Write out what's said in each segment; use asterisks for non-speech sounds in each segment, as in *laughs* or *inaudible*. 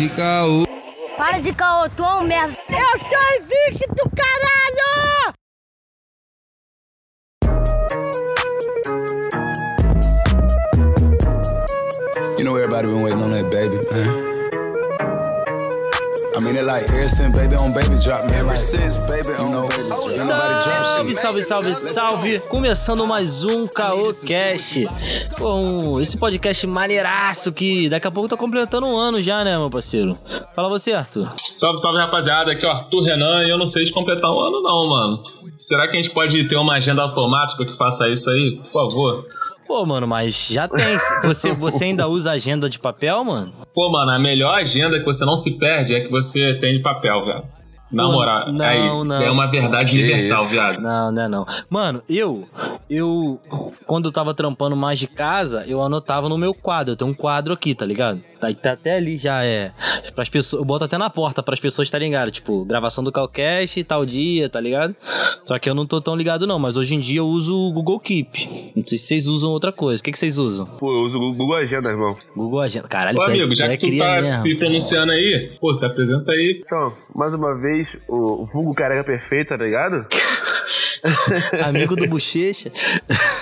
de caô. Para de caô, tu é um merda. Eu sou invicto, caralho! You know everybody been waiting on that baby, man. I mean, it like ever since baby on baby drop, man. Ever since baby on baby Salve, salve, salve, salve! Começando mais um Caô Cast. Bom, esse podcast maneiraço que daqui a pouco tá completando um ano já, né, meu parceiro? Fala você, Arthur. Salve, salve rapaziada, aqui é o Arthur Renan e eu não sei de completar um ano não, mano. Será que a gente pode ter uma agenda automática que faça isso aí? Por favor. Pô, mano, mas já tem. *laughs* Você, você ainda usa agenda de papel, mano? Pô, mano, a melhor agenda que você não se perde é que você tem de papel, velho. Na Pô, moral, não, aí, não. isso daí é uma verdade universal, viado. Não, não é não. Mano, eu, eu, quando eu tava trampando mais de casa, eu anotava no meu quadro. Eu tenho um quadro aqui, tá ligado? Aí tá até ali já é. Pras pessoas, eu boto até na porta pras pessoas estarem ligadas. Tipo, gravação do Calcast, tal dia, tá ligado? Só que eu não tô tão ligado não, mas hoje em dia eu uso o Google Keep. Não sei se vocês usam outra coisa. O que, que vocês usam? Pô, eu uso o Google Agenda, irmão. Google Agenda. Caralho, Ô, é- amigo, já tu é que tu tá mesmo. se pronunciando aí, pô, se apresenta aí. Então, mais uma vez, o vulgo careca perfeito, tá ligado? *laughs* Amigo do Bochecha.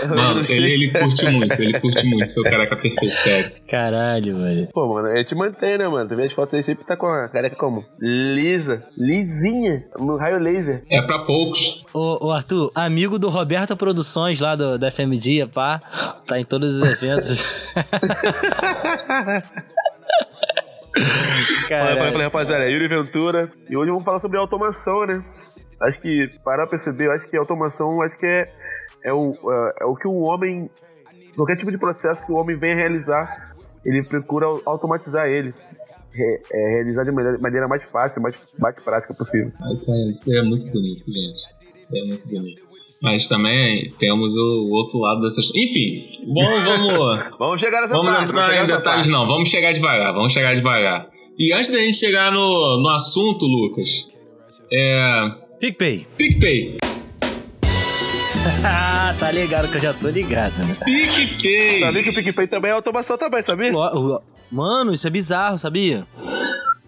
Mano, ele, ele curte muito, ele curte muito, seu careca perfeito, sério. Caralho, velho. Pô, mano, a gente mantém, né, mano? Tu vê as fotos aí, sempre tá com a careca como? Lisa, lisinha, no raio laser. É pra poucos. Ô, ô, Arthur, amigo do Roberto Produções lá do, da FM Dia, pá. Tá em todos os eventos. *laughs* Fala, fala, Caralho. rapaziada, é Yuri Ventura. E hoje vamos falar sobre automação, né? Acho que, parar pra perceber, eu acho que automação, acho que é, é, o, é, é o que o homem, qualquer tipo de processo que o homem vem realizar, ele procura automatizar ele. É, realizar de maneira, maneira mais fácil, mais, mais prática possível. Ai, cara, isso é muito bonito, gente. É muito bonito. Mas também temos o outro lado dessas. Enfim, vamos, vamos, *laughs* Vamos chegar nessa vamos parte. entrar chegar em detalhes, parte. não. Vamos chegar devagar, vamos chegar devagar. E antes da gente chegar no, no assunto, Lucas, é. PicPay. PicPay. Ah, tá ligado que eu já tô ligado, né? PicPay! Sabia que o PicPay também é automação também, sabia? Mano, isso é bizarro, sabia?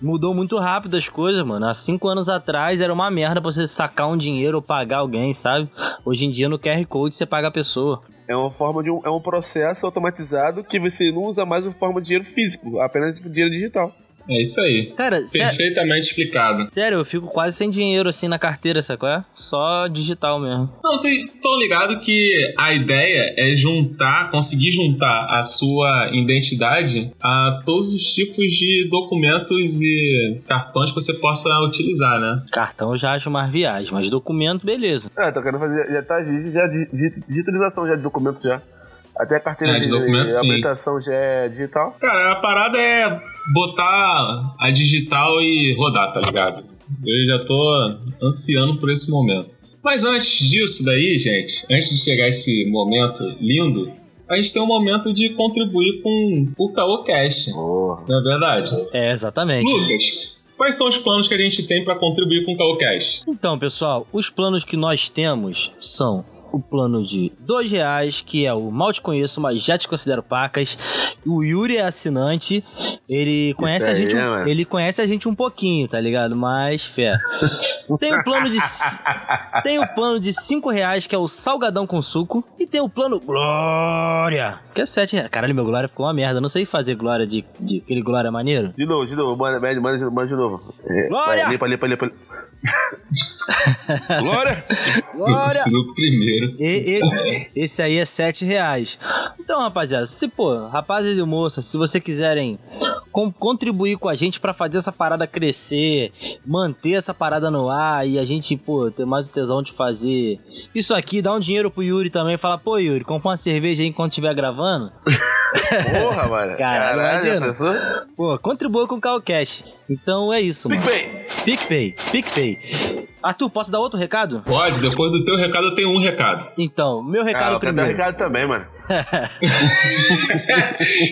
Mudou muito rápido as coisas, mano. Há cinco anos atrás era uma merda pra você sacar um dinheiro ou pagar alguém, sabe? Hoje em dia no QR Code você paga a pessoa. É uma forma de um, é um processo automatizado que você não usa mais a forma de dinheiro físico, apenas dinheiro digital. É isso aí. Cara, sé- Perfeitamente explicado. sério, eu fico quase sem dinheiro assim na carteira, sabe qual é? Só digital mesmo. Não, vocês estão ligados que a ideia é juntar, conseguir juntar a sua identidade a todos os tipos de documentos e cartões que você possa utilizar, né? Cartão eu já acho mais viagem, mas documento, beleza. Ah, tô querendo fazer. Já tá já di- di- digitalização já de documentos já. Até a carteira É, de documento, sim. habilitação já é digital. Cara, a parada é botar a digital e rodar, tá ligado? Eu já tô ansiando por esse momento. Mas antes disso daí, gente, antes de chegar esse momento lindo, a gente tem um momento de contribuir com o Cash, Porra. não é verdade? É, exatamente. Lucas, quais são os planos que a gente tem pra contribuir com o Calcast? Então, pessoal, os planos que nós temos são o plano de dois reais, que é o mal te conheço, mas já te considero pacas. O Yuri é assinante, ele conhece a aí, gente, um, né, ele conhece a gente um pouquinho, tá ligado? Mas fé. Tem o plano de *laughs* tem o plano de cinco reais, que é o salgadão com suco, e tem o plano Glória, que é sete reais. Caralho, meu Glória ficou uma merda. Não sei fazer Glória de, de aquele Glória maneiro. De novo, de novo, manda, manda, manda, manda de novo. É, Glória! vai, limpa, limpa, limpa. *laughs* Glória! Glória! No primeiro. E- esse, esse aí é 7 reais. Então, rapaziada, se, pô, rapazes e moças, se vocês quiserem com- contribuir com a gente pra fazer essa parada crescer, manter essa parada no ar e a gente, pô, ter mais o tesão de fazer isso aqui, dá um dinheiro pro Yuri também, fala, pô, Yuri, compra uma cerveja aí enquanto estiver gravando. Porra, mano. *laughs* Caralho, pensou? Pô, contribua com o Calcash. Então é isso, mano. PicPay! PicPay, PicPay. Arthur, posso dar outro recado? Pode, depois do teu recado eu tenho um recado. Então, meu recado Ah, eu quero dar primeiro. recado também, mano. *laughs*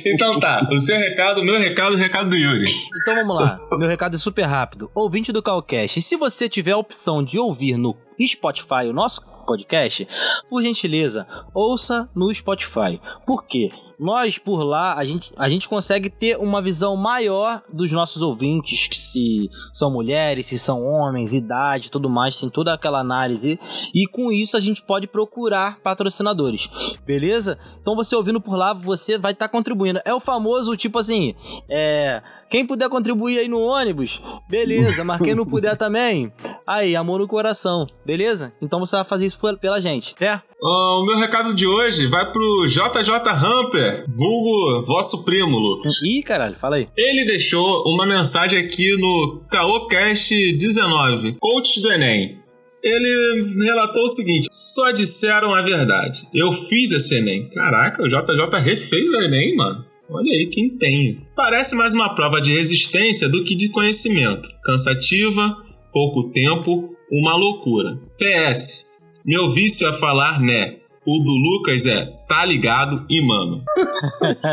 então tá, o seu recado, o meu recado, o recado do Yuri. Então vamos lá. Meu recado é super rápido. Ouvinte do Calcast, se você tiver a opção de ouvir no Spotify o nosso podcast, por gentileza, ouça no Spotify. Por quê? Nós por lá, a gente, a gente consegue ter uma visão maior dos nossos ouvintes, que se são mulheres, se são homens, idade, tudo mais, tem toda aquela análise. E com isso a gente pode procurar patrocinadores, beleza? Então você ouvindo por lá, você vai estar contribuindo. É o famoso tipo assim, é, quem puder contribuir aí no ônibus, beleza, mas quem não puder também, aí, amor no coração, beleza? Então você vai fazer isso pela gente, é? O meu recado de hoje vai pro JJ Hamper, vulgo vosso prímulo. Ih, caralho, fala aí. Ele deixou uma mensagem aqui no CaoCast 19, Coach do Enem. Ele relatou o seguinte: só disseram a verdade. Eu fiz esse Enem. Caraca, o JJ refez o Enem, mano. Olha aí que empenho. Parece mais uma prova de resistência do que de conhecimento. Cansativa, pouco tempo, uma loucura. PS. Meu vício é falar né. O do Lucas é tá ligado e mano.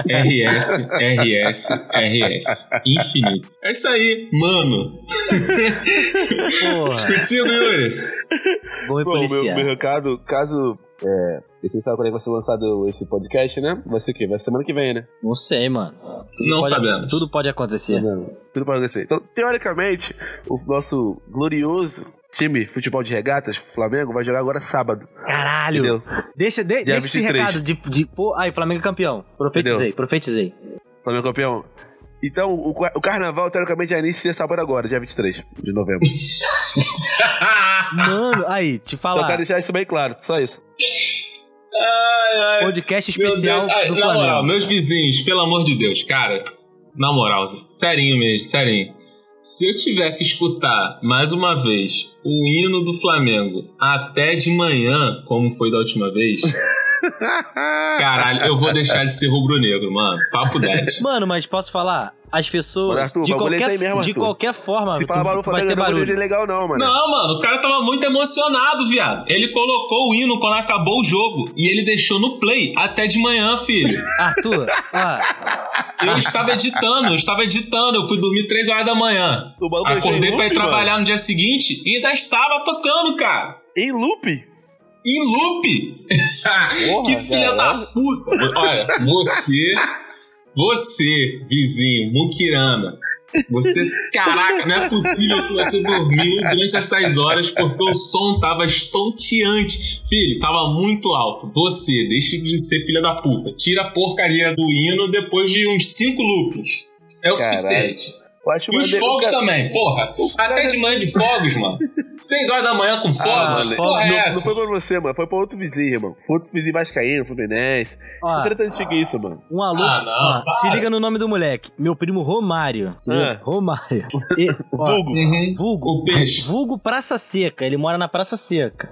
RS, RS, RS. Infinito. É isso aí, mano. Porra, Contigo, Yuri. Bom, meu, meu recado, caso. É, eu sabe quando é que vai ser lançado esse podcast, né? Vai ser o quê? Vai ser semana que vem, né? Não sei, mano. Tudo Não pode- sabemos. Tudo pode acontecer. Não, tudo pode acontecer. Então, teoricamente, o nosso glorioso time futebol de regatas, Flamengo, vai jogar agora sábado. Caralho! Entendeu? Deixa, de, deixa esse 23. recado de, de. Pô, aí, Flamengo é campeão. Profetizei, profetizei. Flamengo campeão. Então, o, o carnaval, teoricamente, já inicia sábado agora, dia 23 de novembro. *laughs* Mano, aí, te Só quero falar. deixar isso bem claro, só isso. Ai, ai. Podcast especial. Ai, do na moral, Flamengo. meus vizinhos, pelo amor de Deus, cara. Na moral, serinho mesmo, serinho. Se eu tiver que escutar mais uma vez o hino do Flamengo até de manhã, como foi da última vez, *laughs* caralho, eu vou deixar de ser rubro-negro, mano. Papo 10. Mano, mas posso falar? As pessoas. Mano, Arthur, de, é qualquer, aí mesmo, de qualquer forma, Se tu, falar barulho tu vai ter Flamengo, não é barulho. legal, não, mano. Não, mano, o cara tava muito emocionado, viado. Ele colocou o hino quando acabou o jogo e ele deixou no play até de manhã, filho. Arthur, ah, Eu estava editando, eu estava editando, eu fui dormir 3 horas da manhã. Deixou Acordei pra ir loop, trabalhar no dia seguinte e ainda estava tocando, cara. Em loop? Em loop. *laughs* que filha da puta. Olha, você, você, vizinho, Mukirana, você, caraca, não é possível que você dormiu durante essas horas porque o som tava estonteante. Filho, tava muito alto. Você, deixe de ser filha da puta. Tira a porcaria do hino depois de uns cinco loops. É o Caralho. suficiente. Eu acho E os fogos cara. também, porra. Até de manhã de fogos, mano. 6 horas da manhã com fogos. Ah, mano. Porra, é Não, essa? não foi pra você, mano. Foi pra outro vizinho, irmão. Foi outro vizinho vascaíno, fluminense. Ó. Isso é treta antiga isso, mano. um alô. Ah, não, para. se liga no nome do moleque. Meu primo Romário. Ah. Romário. *laughs* E, ó, Vulgo. Uhum. Vulgo. O peixe. Vulgo Praça Seca. Ele mora na Praça Seca.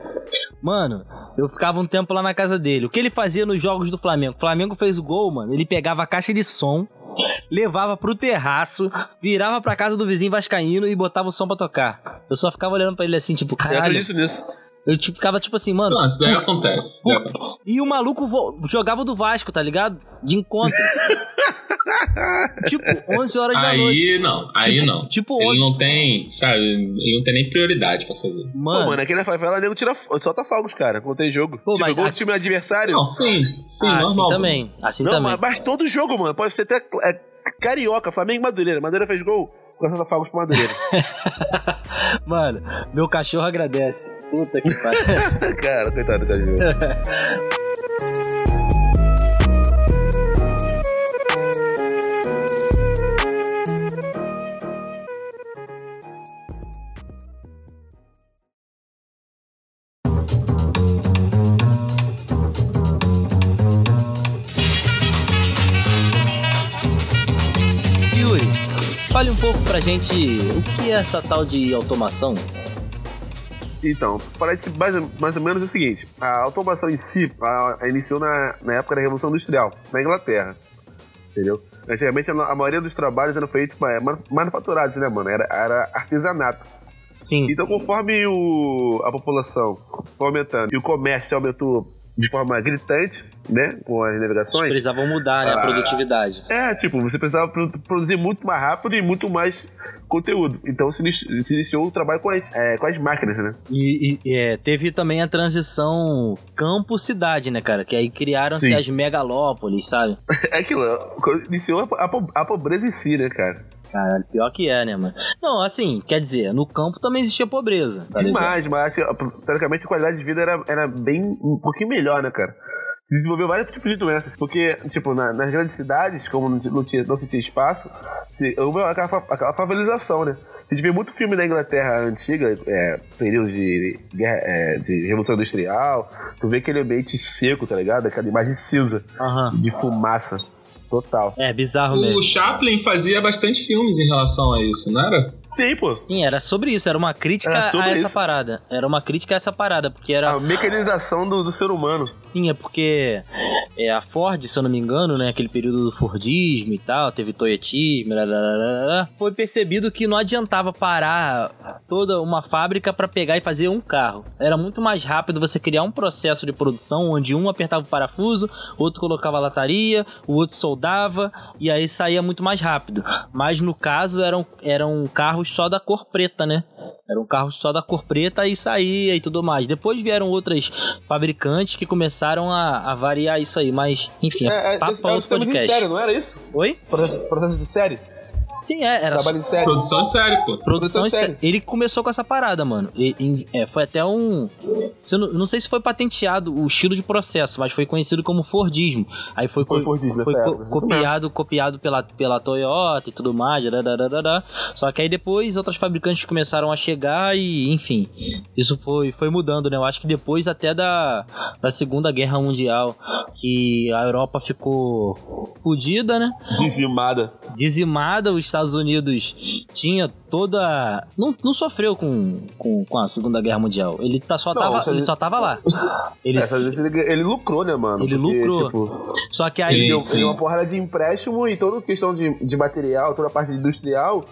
Mano, eu ficava um tempo lá na casa dele. O que ele fazia nos jogos do Flamengo? O Flamengo fez o gol, mano. Ele pegava a caixa de som, levava pro terraço, virava pra casa do vizinho vascaíno e botava o som pra tocar. Eu só ficava olhando pra ele assim, tipo, Eu caralho. acredito nisso. Eu tipo, ficava tipo assim, mano. Não, isso daí acontece. Isso daí acontece. E o maluco vo- jogava do Vasco, tá ligado? De encontro. *laughs* tipo, 11 horas da noite. Aí não, aí Tipo- não. tipo ele hoje- não tem, sabe, ele não tem nem prioridade pra fazer isso. Pô, Mano, mano, aqui na favela, nego tira, solta fogos, cara, quando tem jogo. Pô, tipo, mas gol a- do time adversário. Não, sim, sim, ah, normal. assim também. Assim Não, também. mas, mas todo jogo, mano. Pode ser até é, carioca, Flamengo e Madureira. Madureira fez gol, o solta fogos pro Madureira. *laughs* Mano, meu cachorro agradece. Puta que pariu. *laughs* cara, coitado do cachorro. *laughs* fale um pouco pra gente o que é essa tal de automação. Então, parece mais, mais ou menos o seguinte: a automação em si a, a iniciou na, na época da Revolução Industrial, na Inglaterra. Entendeu? Antigamente a, a maioria dos trabalhos eram feitos é, manu- manufaturados, né, mano? Era, era artesanato. Sim. Então, conforme o, a população foi aumentando e o comércio aumentou de forma gritante, né? Com as navegações. Precisavam mudar, né? A Ah. produtividade. É, tipo, você precisava pro- produzir muito mais rápido e muito mais conteúdo. Então se, inici- se iniciou o trabalho com as, é, com as máquinas, né? E, e, é, teve também a transição campo-cidade, né, cara? Que aí criaram-se as megalópolis, sabe? *laughs* É aquilo, iniciou a, a a pobreza em si, né, cara? Caralho, pior que é, né, mano? Não, assim, quer dizer, no campo também existia pobreza. Tá ligado? Demais, mas acho que, teoricamente a qualidade de vida era, era bem um pouquinho melhor, né, cara? Se desenvolveu vários tipos de doenças, porque, tipo, na- nas grandes cidades, como não, não tinha, não se tinha espaço, se, houve aquela, aquela favelização, né? A gente vê muito filme da Inglaterra antiga, é, período de, guerra, é, de Revolução Industrial, tu vê aquele ambiente seco, tá ligado? Aquela imagem cinza, Aham. de fumaça, total. É, bizarro mesmo. O Chaplin fazia bastante filmes em relação a isso, não era? Sim, pô. Sim, era sobre isso, era uma crítica Era a sobre essa isso. parada. Era uma crítica a essa parada, porque era. A mecanização do, do ser humano. Sim, é porque é, a Ford, se eu não me engano, né, aquele período do Fordismo e tal, teve Toyotismo, foi percebido que não adiantava parar toda uma fábrica pra pegar e fazer um carro. Era muito mais rápido você criar um processo de produção onde um apertava o parafuso, outro colocava a lataria, o outro soldava e aí saía muito mais rápido. Mas no caso eram, eram carros só da cor preta, né? Eram carros só da cor preta e saía e tudo mais. Depois vieram outras fabricantes que começaram a, a variar isso aí, mas enfim, é, papo pra é um outro sistema de podcast. série, não era isso? Oi? Processo, processo de série? Sim, é, era Trabalho de série. Produção é sério, pô. Produção Produção e sé- série. Ele começou com essa parada, mano. E- em- é, foi até um. não, não sei se foi patenteado o estilo de processo, mas foi conhecido como Fordismo. Aí foi, Foi co- Fordismo, foi co- copiado, copiado pela, pela Toyota e tudo mais. dadadadadá. Só que aí depois outras fabricantes começaram a chegar e, enfim, isso foi, foi mudando, né? Eu acho que depois até da, da Segunda Guerra Mundial, que a Europa ficou fodida, né? Dizimada. dizimada, os Estados Unidos tinha toda. Não, não sofreu com, com, com a Segunda Guerra Mundial. Ele tá, só, Não, tava, ele Estados só tava lá. *laughs* Ele, É, ele, ele lucrou, né, mano? Ele lucrou. Tipo, só que Sim. aí. deu, sim. deu uma porrada de empréstimo e toda a questão de, de material, toda a parte industrial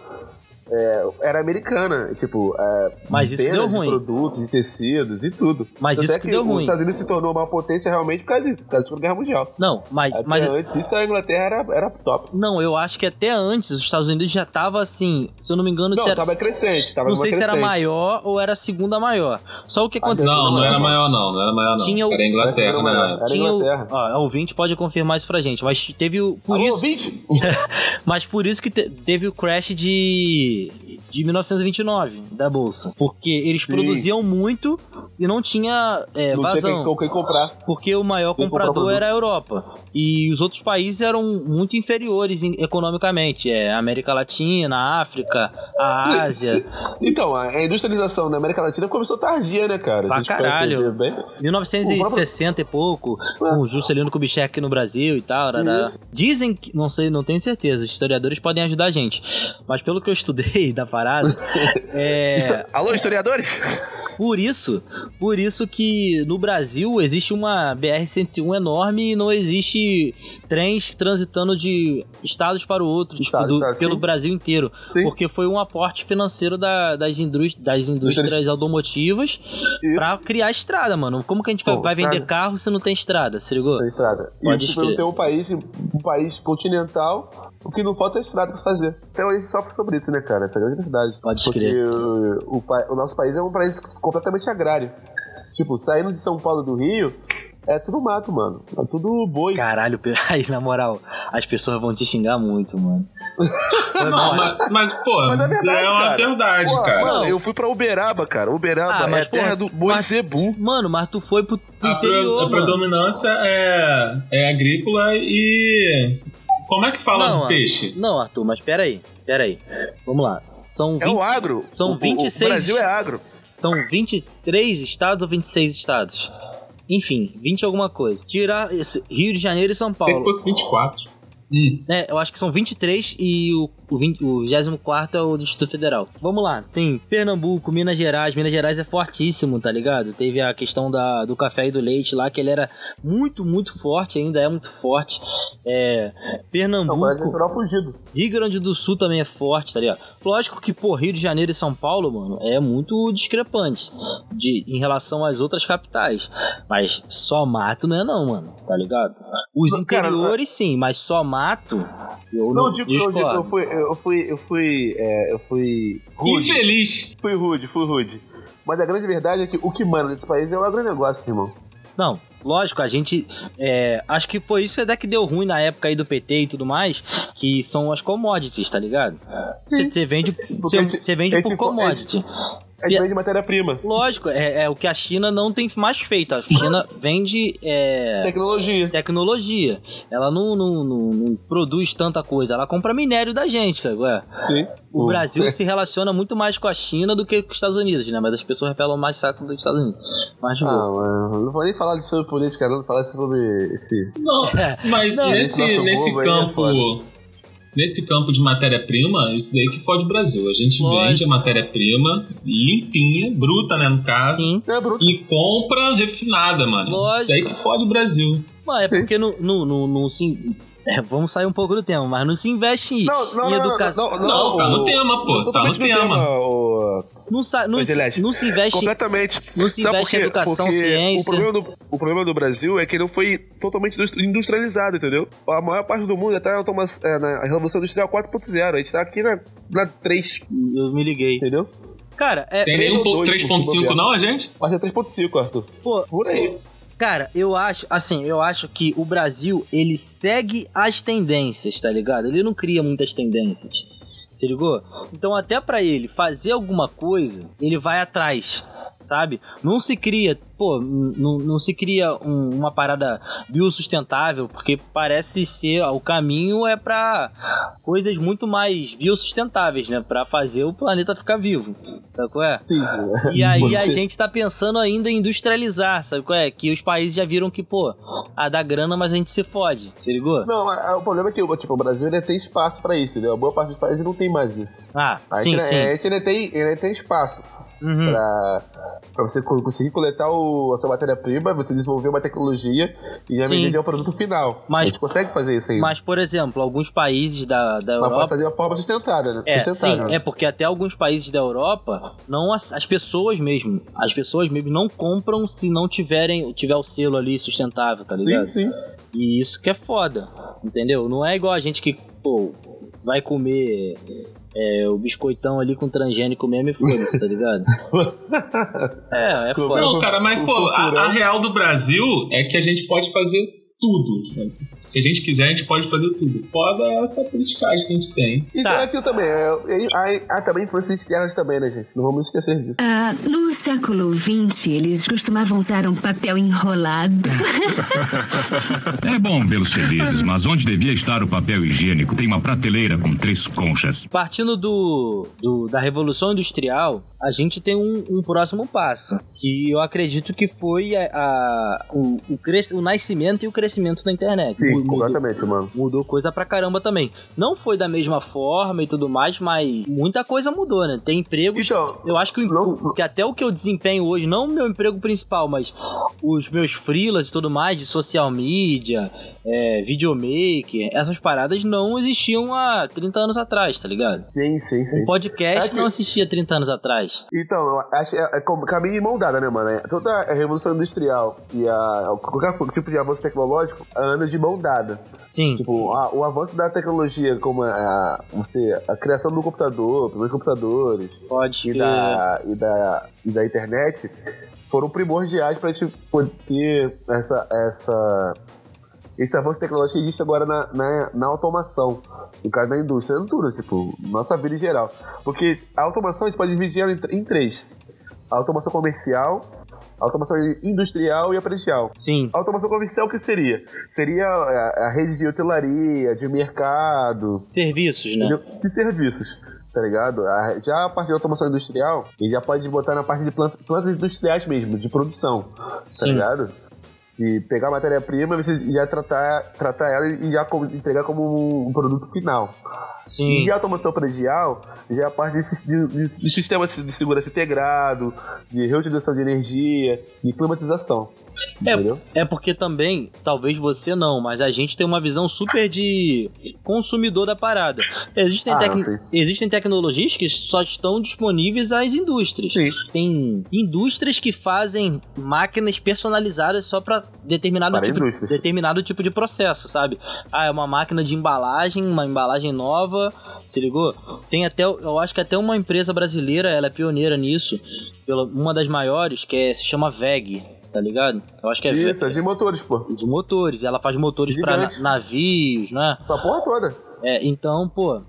é, era americana. Tipo, é, Mas isso que deu de ruim. produtos, de tecidos e tudo. Mas isso é que deu Os ruim. Estados Unidos se tornou uma potência realmente por causa disso, por causa da Segunda Guerra Mundial. Não, mas. Até mas antes disso, a Inglaterra era, era top. não, eu acho que até antes os Estados Unidos já tava assim. Se eu não me engano, Não, se era. tava crescente. Tava não sei se era crescente. maior ou era a segunda maior. Só o que aconteceu. Não, não era maior não, não era maior não. Tinha o- Era Inglaterra, Era maior. né? Era Tinha o, Inglaterra. ó, o ouvinte pode confirmar isso pra gente, mas teve o. Por Alô, isso, ouvinte? *laughs* Mas por isso que te- teve o crash de, que de 1929 da bolsa. Porque eles Sim. produziam muito e não tinha é, Não tinha vazão. quem, quem comprar. Porque o maior Quem comprador era a Europa. E os outros países eram muito inferiores em- economicamente. É, América Latina, a África, a Ásia. *laughs* Então, a industrialização na América Latina começou tardia, né, cara? Pra caralho. bem. 1960 e pouco, com o Juscelino Kubitschek aqui no Brasil e tal. Dizem que, não sei, não tenho certeza, os historiadores podem ajudar a gente. Mas pelo que eu estudei *laughs* da parada, *laughs* é, Histo- Alô, historiadores? por isso, por isso que no Brasil existe uma BR-101 enorme e não existe trens transitando de estados para o outro, tipo, Estado, do- estado, pelo sim. Brasil inteiro. Sim. Porque foi um aporte financeiro da- das, das indústrias automotivas pra criar estrada, mano. Como que a gente vai, Pô, vai vender cara. carro se não tem estrada? Se ligou? Da estrada. Pode e tipo, tem um país, um país continental, o que não falta é estrada pra fazer. Então a gente sofre sobre isso, né, cara? Essa é a grande verdade. Pode Porque o, o, o nosso país é um país completamente agrário. Tipo, saindo de São Paulo do Rio, é tudo mato, mano. É tudo boi. Caralho, *laughs* aí na moral, as pessoas vão te xingar muito, mano. *laughs* Não, mas, mas, pô, Mas é verdade, é uma cara. verdade, Pô, cara. Mano, eu fui pra Uberaba, cara. Uberaba Ah, é mas, a terra porra, do boi mas- zebu. Mano, mas tu foi pro, pro A, pro- interior, a mano. predominância é, é agrícola e. Como é que fala Não, do peixe? Não, Arthur, mas pera aí, pera aí. Vamos lá. São 20, É o agro. são O- o- 26 O Brasil é agro. São 23 estados ou 26 estados? Enfim, 20 alguma coisa. Tirar esse Rio de Janeiro e São Paulo. fosse 24. Hum. É, eu acho que são 23 e o, o, 20, o 24 é o Distrito Federal. Vamos lá, tem Pernambuco, Minas Gerais. Minas Gerais é fortíssimo, tá ligado? Teve a questão da, do café e do leite lá, que ele era muito, muito forte, ainda é muito forte. É, Não, Pernambuco, natural fugido. Rio Grande do Sul também é forte, tá ligado? Lógico que, pô, Rio de Janeiro e São Paulo, mano, é muito discrepante de, em relação às outras capitais. Mas só mato não é não, mano, tá ligado? Os Não, interiores sim, mas só mato, eu não, Não, digo, discordo. eu fui, eu fui, eu fui, é, eu fui rude. Infeliz. Fui rude, fui rude. Mas a grande verdade é que o que manda nesse país é o agronegócio, irmão. Não, lógico, a gente. é, acho que foi isso até que deu ruim na época aí do PT e tudo mais, que são as commodities, tá ligado? Você vende, você vende por gente- commodity. A gente Se- vende matéria-prima. lógico, é, é o que a China não tem mais feito. A China vende é, Tecnologia. tecnologia. Ela não, não, não- não produz tanta coisa. Ela compra minério da gente, sabe? Ué, Sim. O Brasil *laughs* se relaciona muito mais com a China do que com os Estados Unidos, né? Mas as pessoas repelam mais saco dos Estados Unidos. Mas boa. Ah, mano, não vou nem falar sobre política, não, vou falar sobre esse. Não, *laughs* mas Não, nesse, nesse aí é campo. Nesse campo de matéria-prima, isso daí que fode o Brasil. A gente Lógico. vende a matéria-prima limpinha, bruta, né, no caso, Sim. É bruto. e compra refinada, mano. Lógico. Isso daí que fode o Brasil. Mas é Sim. porque no, no, no, no se- é, vamos sair um pouco do tema, mas não se investe em, Não, não, em não, não, educação. não, não, Não, tá no tema, pô. Tá no tema. o- Não, sa- não, se investe, Completamente. não se Sabe investe em educação, Porque ciência. O problema, do, o problema do Brasil é que ele não foi totalmente industri- industrializado, entendeu? A maior parte do mundo já tá automa- é, na Revolução Industrial 4.0. A gente tá aqui na, na 3, Eu me liguei. entendeu? Cara, é, Tem Três nem um ou pouco dois, 3.5 se não, a gente? Acho que é 3.5, Arthur. pô, Por aí. Cara, eu acho, assim, eu acho que o Brasil, ele segue as tendências, tá ligado? Ele não cria muitas tendências. Se ligou? Então, até pra ele fazer alguma coisa, ele vai atrás, sabe? Não se cria, pô, não, não se cria um- uma parada biossustentável, porque parece ser, o caminho é pra coisas muito mais biossustentáveis, né? Pra fazer o planeta ficar vivo, sabe qual é? Sim. E aí a Você- gente tá pensando ainda em industrializar, sabe qual é? Que os países já viram que, pô, ah, dá grana, mas a gente se fode. Se ligou? Não, a- a- o problema é que tipo, o Brasil ainda tem espaço pra isso, entendeu? A boa parte dos países não tem mais isso. Ah, A sim, sim. A gente ainda tem, ainda tem espaço Uhum. pra, pra você co- conseguir coletar o, a sua matéria-prima, você desenvolver uma tecnologia e já Sim. vender o produto final. Mas- a gente consegue fazer isso ainda. Mas, por exemplo, alguns países da, da Mas pode Europa. fazer de uma forma sustentada, né? É, sim, Sustentável. é porque até alguns países da Europa, não as, as pessoas mesmo, as pessoas mesmo não compram se não tiverem tiver o selo ali sustentável, tá sim, ligado? sim. E isso que é foda, entendeu? Não é igual a gente que, pô, vai comer é, o biscoitão ali com transgênico mesmo e foda-se, tá ligado? *laughs* É, é foda. Não, cara, mas pô, a, a real do Brasil é que a gente pode fazer tudo. Se a gente quiser, a gente pode fazer tudo. Foda é essa politicagem que a gente tem. Isso Tá. é aquilo também. É, é, há, há também influências externas também, né, gente? Não vamos esquecer disso. Ah, no século XX, eles costumavam usar um papel enrolado. *laughs* É bom vê-los felizes, mas onde devia estar o papel higiênico tem uma prateleira com três conchas. Partindo do, do- da Revolução Industrial, a gente tem um, um próximo passo, que eu acredito que foi a, a- o, o, cres- o nascimento e o crescimento da internet. Sim, Mu- mudou, completamente, mano. mudou coisa pra caramba também. Não foi da mesma forma e tudo mais, mas muita coisa mudou, né? Tem empregos. Então, eu acho que, o- não- o- que até o que eu desempenho hoje, não o meu emprego principal, mas os meus freelas e tudo mais, de social media, é, videomaker, essas paradas não existiam há 30 anos atrás, tá ligado? Sim, sim, sim. Um podcast É que- não existia 30 anos atrás. Então, acho é, é caminho de mão dada, né, mano? É, toda a revolução industrial e a, qualquer tipo de avanço tecnológico anda de mão dada. Sim, Tipo, a- o avanço da tecnologia, como a, a- você, a criação do computador, primeiros computadores pode e da, e, da, e da internet foram primordiais pra gente poder ter essa, essa, esse avanço tecnológico existe agora na, na, na automação. No caso da indústria, em tudo, tipo, nossa vida em geral. Porque a automação a gente pode dividir ela em, em três: a automação comercial, a automação industrial e a predial. Sim, A automação comercial o que seria? Seria a, a rede de hotelaria, de mercado, serviços, né? de, de serviços, tá ligado? Já a parte de automação industrial, ele já pode botar na parte de planta- plantas industriais mesmo, de produção, tá Sim. ligado? De pegar a matéria-prima e você já tratar, tratar ela e já entregar como um produto final. Sim. E a automação predial já é a parte de, de, de sistema de segurança integrado, de reutilização de energia, de climatização. Entendeu? É porque também, talvez você não, mas a gente tem uma visão super de consumidor da parada. Existem, Ah, tec- existem tecnologias que só estão disponíveis às indústrias. Sim. Tem indústrias que fazem máquinas personalizadas só para determinado Para tipo, indústrias. determinado tipo de processo, sabe? Ah, é uma máquina de embalagem, uma embalagem nova, se ligou? Tem até, eu acho que até uma empresa brasileira, ela é pioneira nisso, pela, uma das maiores, que é, se chama VEG, tá ligado? Eu acho que é Isso, é de motores, pô. de motores. Ela faz motores pra na- Gigante. navios, né? Essa porra toda. É, então, pô,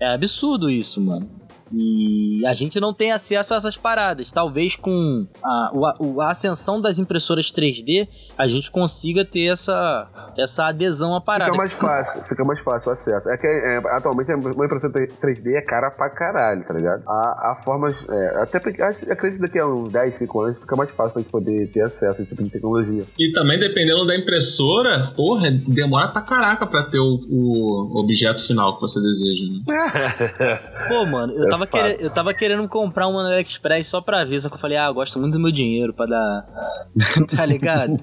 é absurdo isso, mano. E a gente não tem acesso a essas paradas. Talvez com a, a, a ascensão das impressoras 3D, a gente consiga ter essa, essa adesão à parada. Fica mais fácil, fica mais fácil o acesso. É que é, atualmente uma impressão 3D é cara pra caralho, tá ligado? Há, há formas. é, até acredito que daqui a uns 10, 5 anos fica mais fácil pra gente poder ter acesso a esse tipo de tecnologia. E também, dependendo da impressora, porra, demora pra caraca pra ter o, o objeto final que você deseja. Né? *laughs* Pô, mano, eu, É tava querendo, eu tava querendo comprar uma no AliExpress só pra ver, só que eu falei, ah, eu gosto muito do meu dinheiro pra dar. *laughs* tá ligado?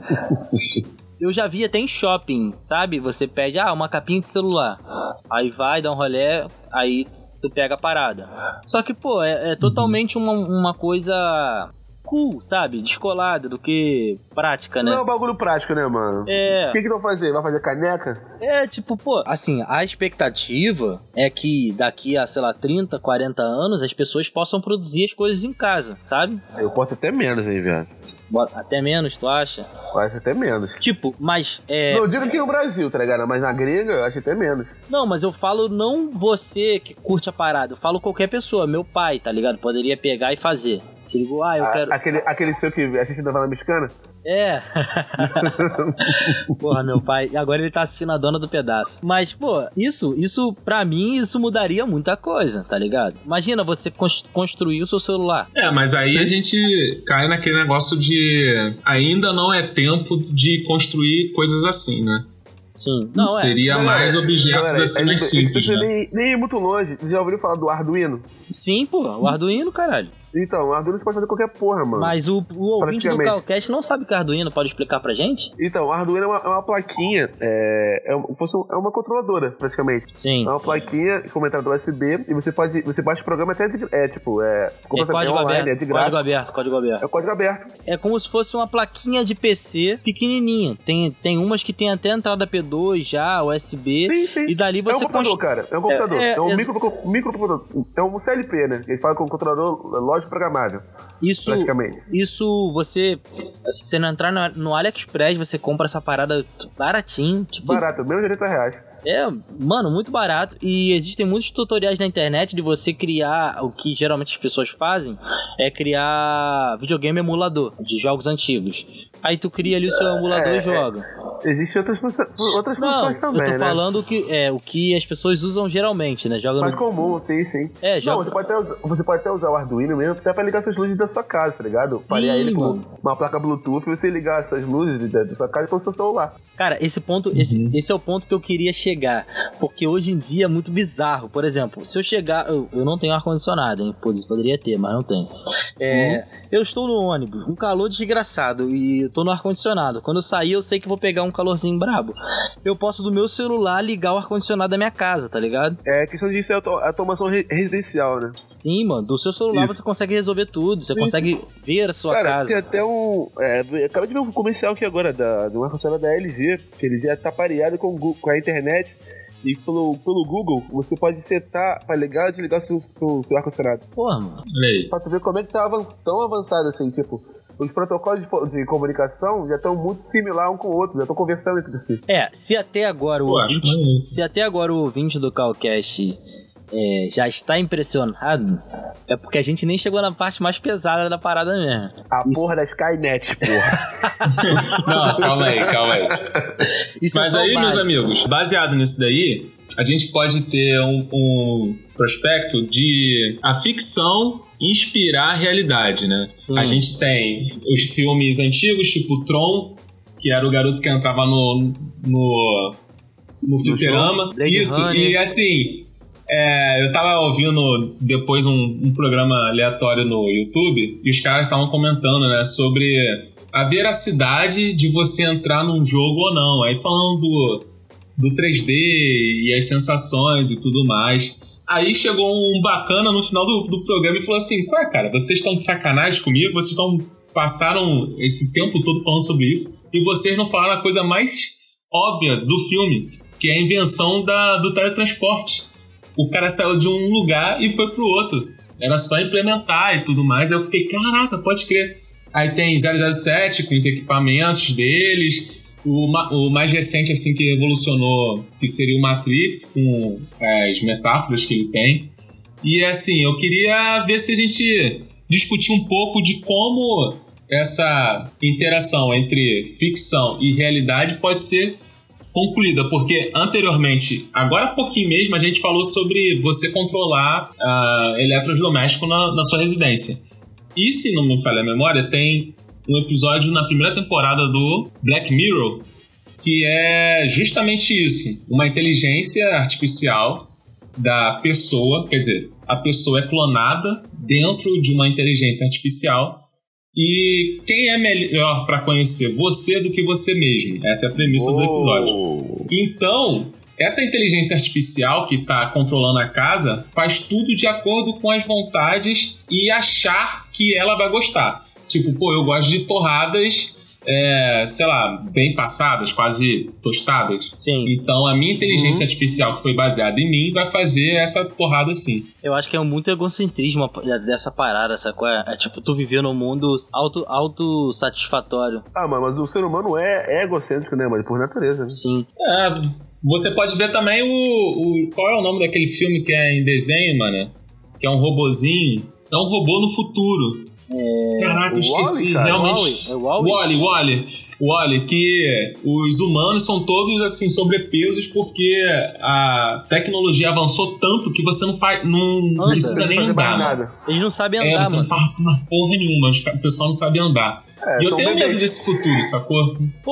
Eu já vi até em shopping, sabe? Você pede, ah, uma capinha de celular. Aí vai, dá um rolé, aí tu pega a parada. Só que, pô, é, é totalmente uma, uma coisa cool, sabe? Descolada do que prática, né? Não é um bagulho prático, né, mano? É. O que que vão fazer? Vai fazer caneca? É, tipo, pô, assim, a expectativa é que daqui a, sei lá, 30, 40 anos as pessoas possam produzir as coisas em casa, sabe? Eu posso até menos, hein, viado. Até menos, tu acha? Acho até menos. Tipo, mas é. Não digo que no Brasil, tá ligado? Mas na grega, eu acho até menos. Não, mas eu falo não você que curte a parada, eu falo qualquer pessoa, meu pai, tá ligado? Poderia pegar e fazer. Se ligou, ah, eu A- quero. aquele, aquele seu que assiste novela mexicana? É. *laughs* Porra, meu pai. E agora ele tá assistindo a dona do pedaço. Mas, pô, isso, isso, pra mim, isso mudaria muita coisa, tá ligado? Imagina você cons- construir o seu celular. É, mas aí a gente cai naquele negócio de ainda não é tempo de construir coisas assim, né? Sim. Não, é. Seria mais objetos galera, assim é- mais é- simples, é- né? nem, nem ir muito longe. Você já ouviu falar do Arduino? Sim, pô, o Arduino, caralho. Então, o Arduino você pode fazer qualquer porra, mano. Mas o, o ouvinte do. Calcast não sabe o que é Arduino, pode explicar pra gente? Então, o Arduino é uma, é uma plaquinha, é, é, um- um- é uma controladora, praticamente. Sim. É uma plaquinha com entrada USB e você pode. Você baixa o programa até de. É tipo, é. É código online, aberto, é de código graça. aberto, código aberto. É o código aberto. É como se fosse uma plaquinha de PC pequenininha. Tem, tem umas que tem até entrada P2 já, USB. Sim, sim. E dali É um você computador, const- cara. É um computador. É, É, é, um ex- micro, microcomputador. É um CLP, né? Ele fala com controlador lógico programável, Isso, isso você. Se não entrar no, no AliExpress, você compra essa parada baratinho. Tipo, Barato, menos de 80 reais. É, mano, muito barato. E existem muitos tutoriais na internet de você criar o que geralmente as pessoas fazem é criar videogame emulador de jogos antigos. Aí tu cria ali o seu emulador É, e joga. Existem outras, funções- outras Não, funções também, eu tô né? falando que é o que as pessoas usam geralmente, né? Joga Mais no... comum, sim, sim. É, Não, joga- você pode, até usar, você pode até usar o Arduino mesmo até pra ligar suas luzes da sua casa, tá ligado? Sim, Parear ele com uma placa Bluetooth e você ligar suas luzes da, sua casa com o seu celular. Cara, esse ponto, esse, esse é o ponto que eu queria chegar. Porque hoje em dia é muito bizarro. Por exemplo, se eu chegar. Eu, eu não tenho ar-condicionado, hein? Pod- Poderia ter, mas não tenho. É, Eu estou no ônibus, um calor desgraçado, e eu tô no ar-condicionado. Quando eu sair, eu sei que vou pegar um calorzinho brabo. Eu posso do meu celular ligar o ar-condicionado da minha casa, tá ligado? É, a questão disso é a to- a automação re- residencial, né? Sim, mano. Do seu celular Isso. você consegue resolver tudo. Você consegue ver a sua Cara, casa. tem até um. É, eu acabei de ver um comercial aqui agora da, de uma ar-condicionado da LG, que ele já tá pareado com, com a internet. E pelo, pelo Google, você pode setar pra ligar ou desligar seu, seu, seu ar-condicionado. Porra, mano. Olha aí. Pra tu ver como é que tá avan- tão avançado assim, tipo. Os protocolos de, de comunicação já estão muito similar um com o outro, já estão conversando entre si. É, se até agora o Pô, ouvinte, se até agora o ouvinte do Calcast é, já está impressionado, é porque a gente nem chegou na parte mais pesada da parada mesmo. A Isso. porra da Skynet, porra. *laughs* Não, calma aí, calma aí. Isso é Mas o aí, meus básico. amigos, baseado nisso daí, a gente pode ter um, um prospecto de a ficção inspirar a realidade, né? Sim. A gente tem os filmes antigos, tipo Tron, que era o garoto que entrava no. no. no fliperama. Isso, Runner. e assim. É, eu tava ouvindo depois um, um programa aleatório no YouTube e os caras estavam comentando, né, sobre a veracidade de você entrar num jogo ou não. Aí falando do, do 3D e as sensações e tudo mais. Aí chegou um bacana no final do, do programa e falou assim: Ué, cara, vocês estão de sacanagem comigo? Vocês estão passaram esse tempo todo falando sobre isso e vocês não falaram a coisa mais óbvia do filme, que é a invenção da, do teletransporte. O cara saiu de um lugar e foi pro outro. Era só implementar e tudo mais. Aí eu fiquei, caraca, pode crer. Aí tem 007 com os equipamentos deles. O, o mais recente, assim, que evolucionou, que seria o Matrix, com é, as metáforas que ele tem. E, assim, eu queria ver se a gente discutir um pouco de como essa interação entre ficção e realidade pode ser concluída, porque anteriormente, agora há pouquinho mesmo, a gente falou sobre você controlar ah, eletrodoméstico na, na sua residência. E se não me falha a memória, tem um episódio na primeira temporada do Black Mirror que é justamente isso: uma inteligência artificial da pessoa, quer dizer, a pessoa é clonada dentro de uma inteligência artificial. E quem é melhor para conhecer você do que você mesmo? Essa é a premissa do episódio. Oh. Então, essa inteligência artificial que está controlando a casa faz tudo de acordo com as vontades e achar que ela vai gostar. Tipo, pô, eu gosto de torradas, é, sei lá, bem passadas, quase tostadas. Sim. Então, a minha inteligência artificial que foi baseada em mim vai fazer essa torrada assim. Eu acho que é muito egocentrismo dessa parada, sacou? É, é tipo tu viver num mundo auto, autossatisfatório. Ah, mano, mas o ser humano é, é egocêntrico, né, mano? Por natureza. Né? Sim. É, você pode ver também o, o. Qual é o nome daquele filme que é em desenho, mano? Que é um robozinho. É um robô no futuro. Caraca, eu o esqueci. Cara, realmente. É? Wally, Wally. Wally, que os humanos são todos assim sobrepesos porque a tecnologia avançou tanto que você não faz, não Anda. precisa nem mais andar. mano. nada. Eles não sabem É, andar, você não mano. faz uma porra nenhuma, o pessoal não sabe andar. É, e eu tenho bebês. medo desse futuro, sacou?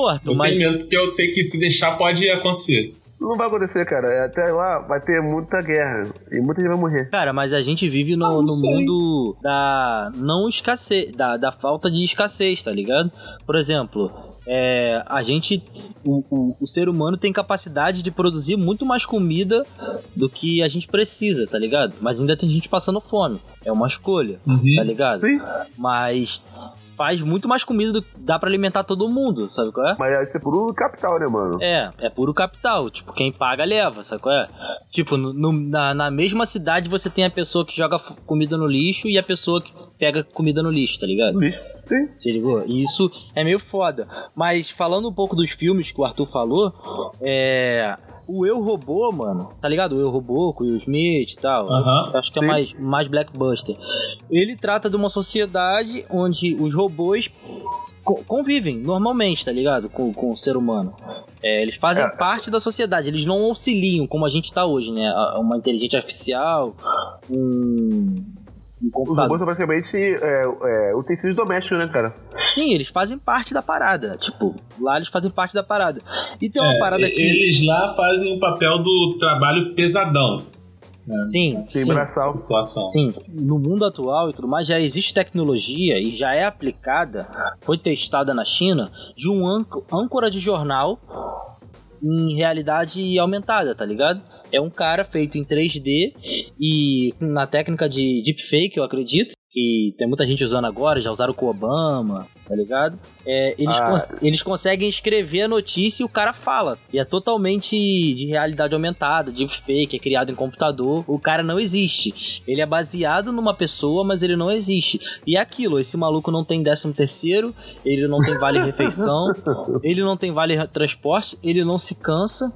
Arthur, Eu mas. tenho medo porque eu sei que se deixar pode acontecer. Não vai acontecer, cara. Até lá vai ter muita guerra. E muita gente vai morrer. Cara, mas a gente vive no, Ah, no mundo da não escassez, da, da falta de escassez, tá ligado? Por exemplo, é, a gente, o, o, o ser humano tem capacidade de produzir muito mais comida do que a gente precisa, tá ligado? Mas ainda tem gente passando fome. É uma escolha, tá ligado? Sim. Mas faz muito mais comida do que dá pra alimentar todo mundo, sabe qual é? Mas vai ser puro capital, né, mano? É, é puro capital. Tipo, quem paga leva, sabe qual é? Tipo, no- na, na mesma cidade você tem a pessoa que joga comida no lixo e a pessoa que pega comida no lixo, tá ligado? Lixo. Sim. Se ligou? E isso é meio foda. Mas falando um pouco dos filmes que o Arthur falou, é. O Eu Robô, mano, tá ligado? O Eu Robô com o Will Smith e tal. Aham, Eu acho que é sim. mais, mais Blackbuster. Ele trata de uma sociedade onde os robôs co- convivem normalmente, tá ligado? Com, com o ser humano. É, eles fazem É. parte da sociedade, eles não auxiliam como a gente tá hoje, né? Uma inteligência artificial, um. Um Os robôs são praticamente é, é, utensílios domésticos, né, cara? Sim, eles fazem parte da parada. Tipo, lá eles fazem parte da parada. E tem uma É, parada que. Eles lá fazem o papel do trabalho pesadão. Sim, Sim, sim. braçal. Situação. Sim, no mundo atual e tudo mais, já existe tecnologia e já é aplicada, foi testada na China, de um ânco- âncora de jornal em realidade aumentada, tá ligado? É um cara feito em 3D e na técnica de deepfake, eu acredito, que tem muita gente usando agora, já usaram com o Obama, tá ligado? É, eles, Ah. cons- eles conseguem escrever a notícia e o cara fala. E é totalmente de realidade aumentada, deepfake, é criado em computador. O cara não existe. Ele é baseado numa pessoa, mas ele não existe. E é aquilo, esse maluco não tem décimo terceiro, ele não tem vale refeição, *laughs* ele não tem vale transporte, ele não se cansa.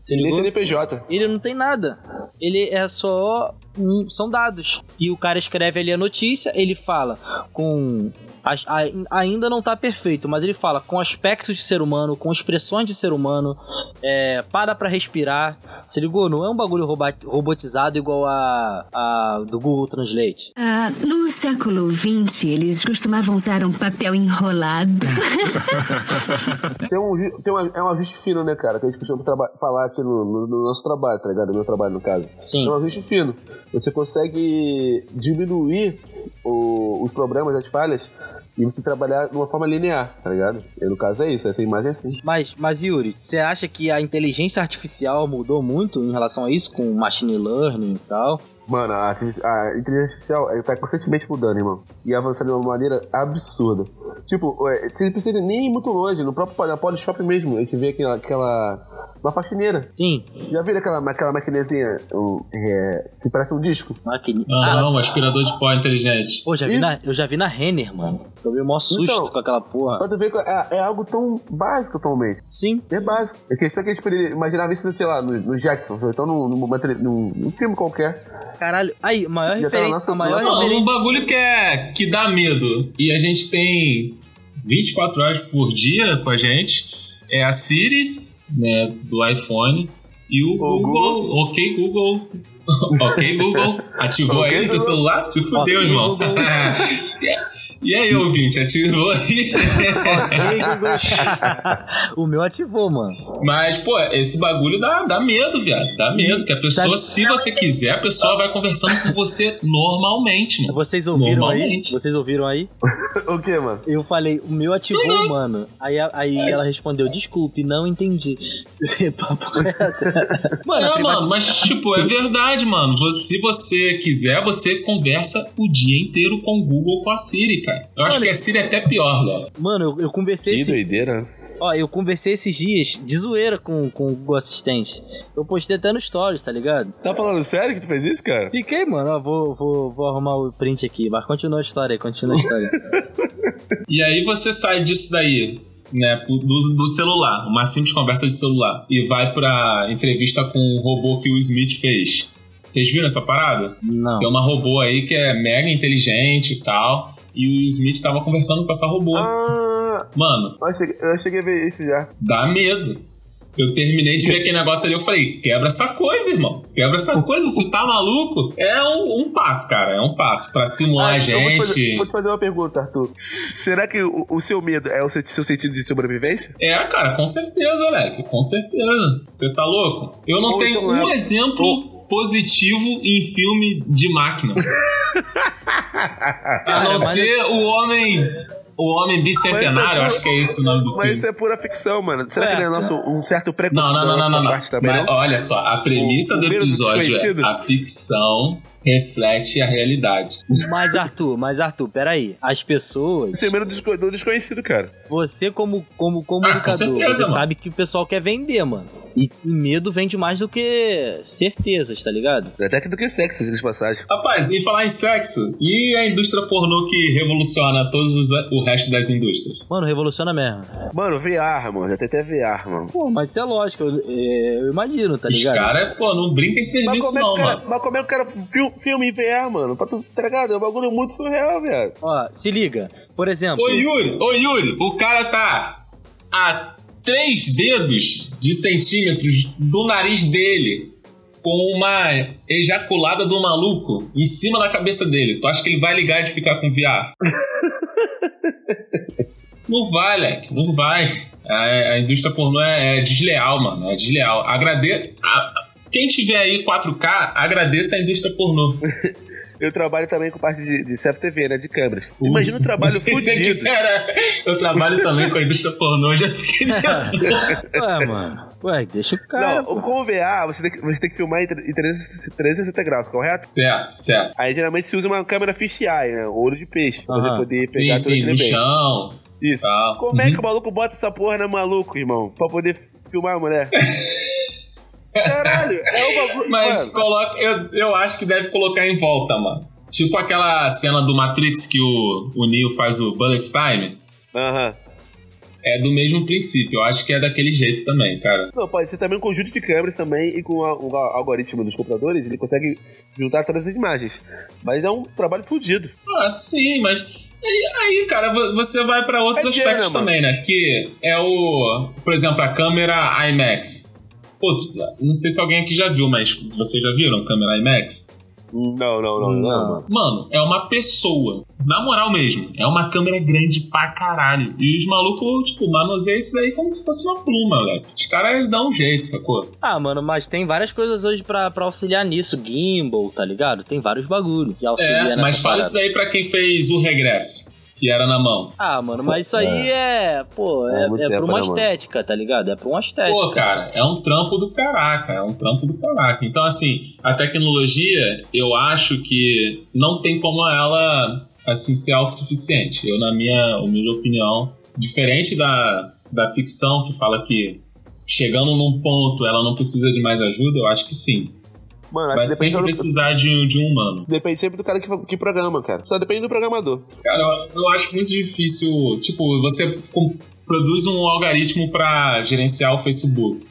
Se Nem ligou? CNPJ. Ele não tem nada. Ele é só. um- são dados. E o cara escreve ali a notícia, ele fala com A- a- ainda não tá perfeito, mas ele fala com aspectos de ser humano, com expressões de ser humano, é, para pra respirar. Se ligou? Não é um bagulho robotizado igual a, a do Google Translate. Ah, no século XX, eles costumavam usar um papel enrolado. *laughs* Tem um, tem uma, é um ajuste fino, né, cara? Que a gente costuma falar aqui no, no- no nosso trabalho, tá ligado? No meu trabalho, no caso. Sim. É um ajuste fino. Você consegue diminuir o- os problemas, as falhas, e você trabalhar de uma forma linear, tá ligado? E no caso é isso, essa imagem é assim. Mas, mas Yuri, você acha que a inteligência artificial mudou muito em relação a isso, com machine learning e tal? Mano, a, a inteligência artificial ela tá constantemente mudando, irmão. E avançando de uma maneira absurda. Tipo, é, você não precisa nem ir muito longe. No próprio na Polishop mesmo, a gente vê aquela, aquela. Uma faxineira. Sim. Já viram aquela, aquela maquinezinha um, é, que parece um disco? Máquina. Aham, um aspirador de pó inteligente. Pô, já vi Isso. na, eu já vi na Renner, mano. Tomei o maior susto Então, com aquela porra. Pra tu ver que é, é algo tão básico atualmente. Sim. É básico. É questão que a gente poderia imaginar isso, sei lá, no, no Jackson, ou então num, num, num filme qualquer. Caralho. Aí, a maior Já tá referência. nossa- a maior Não, um referência. bagulho que, é, que dá medo. E a gente tem 24 horas por dia com a gente. É a Siri, né, do iPhone. E o, O Google, ok Google. *laughs* ok Google, ativou Ok, aí Google. celular? Se fudeu, Ok, irmão. *laughs* E aí, ouvinte, ativou aí? *laughs* O meu ativou, mano. Mas, pô, esse bagulho dá, dá medo, viado. Dá medo. Que a pessoa, Sabe- se você quiser, a pessoa vai conversando com você normalmente, mano. Vocês ouviram aí? Vocês ouviram aí? *laughs* o que, mano? Eu falei, o meu ativou, mano. Aí, aí É ela respondeu, desculpe, não entendi. *laughs* Papo reto. Mano, É, privaci- mano, mas tipo, é verdade, mano. Se você quiser, você conversa o dia inteiro com o Google, com a Siri, cara. Eu acho Mano, que a Siri é até pior, velho. Mano, eu, eu conversei esse, doideira. ó, eu conversei esses dias de zoeira com, com o Google Assistente. Eu postei até no Stories, tá ligado? Tá falando sério que tu fez isso, cara? Fiquei, mano, ó, vou, vou, vou arrumar o print aqui, mas continua a história aí, continua a história. *laughs* E aí você sai disso daí, né, do, do celular, uma simples conversa de celular, e vai pra entrevista com o robô que o Smith fez. Vocês viram essa parada? Não. Tem uma robô aí que é mega inteligente e tal, e o Smith tava conversando com essa robô. Ah, Mano, eu cheguei, eu cheguei a ver isso já. dá medo. Eu terminei de ver aquele negócio ali, eu falei, quebra essa coisa, irmão. Quebra essa coisa, você tá maluco? É um, um passo, cara, é um passo. Pra simular a Ah, eu vou te, fazer, gente. vou te fazer uma pergunta, Arthur. Será que o, o seu medo é o seu, seu sentido de sobrevivência? É, cara, com certeza, Alec, com certeza. Você tá louco? Eu não Ou tenho então um é- exemplo positivo em filme de máquina. *laughs* A Cara, não mas- ser o homem. O homem bicentenário, Mas é acho que é esse o nome do Mas filme. isso é pura ficção, mano. Será que É. não é nosso, um certo preconceito Não, não, não, da não, não, não. parte também, Mas não? olha só, a premissa O- do episódio é a ficção reflete a realidade. Mas Arthur, mas Arthur, peraí. As pessoas. Isso é medo do desco- do desconhecido, cara. Você, como, como comunicador, certeza, você mano. sabe que o pessoal quer vender, mano. E, e medo vende mais do que certezas, tá ligado? Até que do que sexo, diga de passagem. Rapaz, e falar em sexo, e a indústria pornô que revoluciona todos os, o resto das indústrias? Mano, revoluciona mesmo. Mano, VR, mano. Já tem até VR, mano. Pô, mas isso é lógico, eu, é, eu imagino, tá Os ligado? caras, pô, não brinca em Mas serviço como, é não, cara, mano. mas como é que o cara fil- filma em VR, mano? Pra tu, tá ligado? É um bagulho muito surreal, velho. Ó, se liga. Por exemplo. Ô Yuri, ô Yuri, o cara tá a três dedos de centímetros do nariz dele com uma ejaculada do maluco em cima da cabeça dele. Tu acha que ele vai ligar de ficar com VR? *laughs* não vai, Leque, não vai. A, a indústria pornô é, é desleal, mano, é desleal. Agrade... a- quem tiver aí 4K, agradeça a indústria pornô. *laughs* Eu trabalho também com parte de, de CFTV, né? De câmeras. Imagina o trabalho *laughs* que fudido. era- Eu trabalho também com a indústria pornô, já fiquei *laughs* Ué, mano. Ué, deixa o cara. Não, com o VA, você tem, que, você tem que filmar em tre- em 360 360 graus, correto? Certo, certo. Aí geralmente se usa uma câmera fisheye, né? Olho de peixe, pra poder Sim, pegar sim, as no bem. chão. Isso. Tal. Como é Uhum. que o maluco bota essa porra na maluco, irmão? Pra poder filmar a mulher? Caralho, é um bagulho. Mas mano. coloca, eu, eu acho que deve colocar em volta, mano. Tipo aquela cena do Matrix que o, o Neo faz o Bullet Time. Aham. É do mesmo princípio, eu acho que é daquele jeito também, cara. Não, pode ser também um conjunto de câmeras também e com a- o algoritmo dos computadores ele consegue juntar todas as imagens. Mas é um trabalho fudido. Ah, sim, mas Aí, cara, vo- você vai pra outros É dinheiro, aspectos né, também, né? Que é o. Por exemplo, a câmera IMAX. Pô, não sei se alguém aqui já viu, mas vocês já viram a câmera IMAX? Não, não, não, não, mano. Mano, é uma pessoa. Na moral mesmo. É uma câmera grande pra caralho. E os malucos, tipo, manuseiam isso daí como se fosse uma pluma, moleque. Os caras dão um jeito, sacou? Ah, mano, mas tem várias coisas hoje pra, pra auxiliar nisso. Gimbal, tá ligado? Tem vários bagulho que auxilia É, nessa mas fala parada. isso daí pra quem fez o regresso, que era na mão. Ah, mano, mas isso aí é, pô, É é, é pra uma né, estética, tá ligado? É pra uma estética. Pô, cara, é um trampo do caraca, é um trampo do caraca. Então, assim, a tecnologia, eu acho que não tem como ela, assim, ser autossuficiente. Eu, na minha humilde opinião, diferente da, da ficção que fala que chegando num ponto ela não precisa de mais ajuda, eu acho que sim. Mano, acho Vai que depende, sempre do, precisar de, de um humano. depende sempre do cara que, que programa, cara. Só depende do programador. Cara, eu, acho muito difícil. Tipo, você com- produz um algoritmo pra gerenciar o Facebook.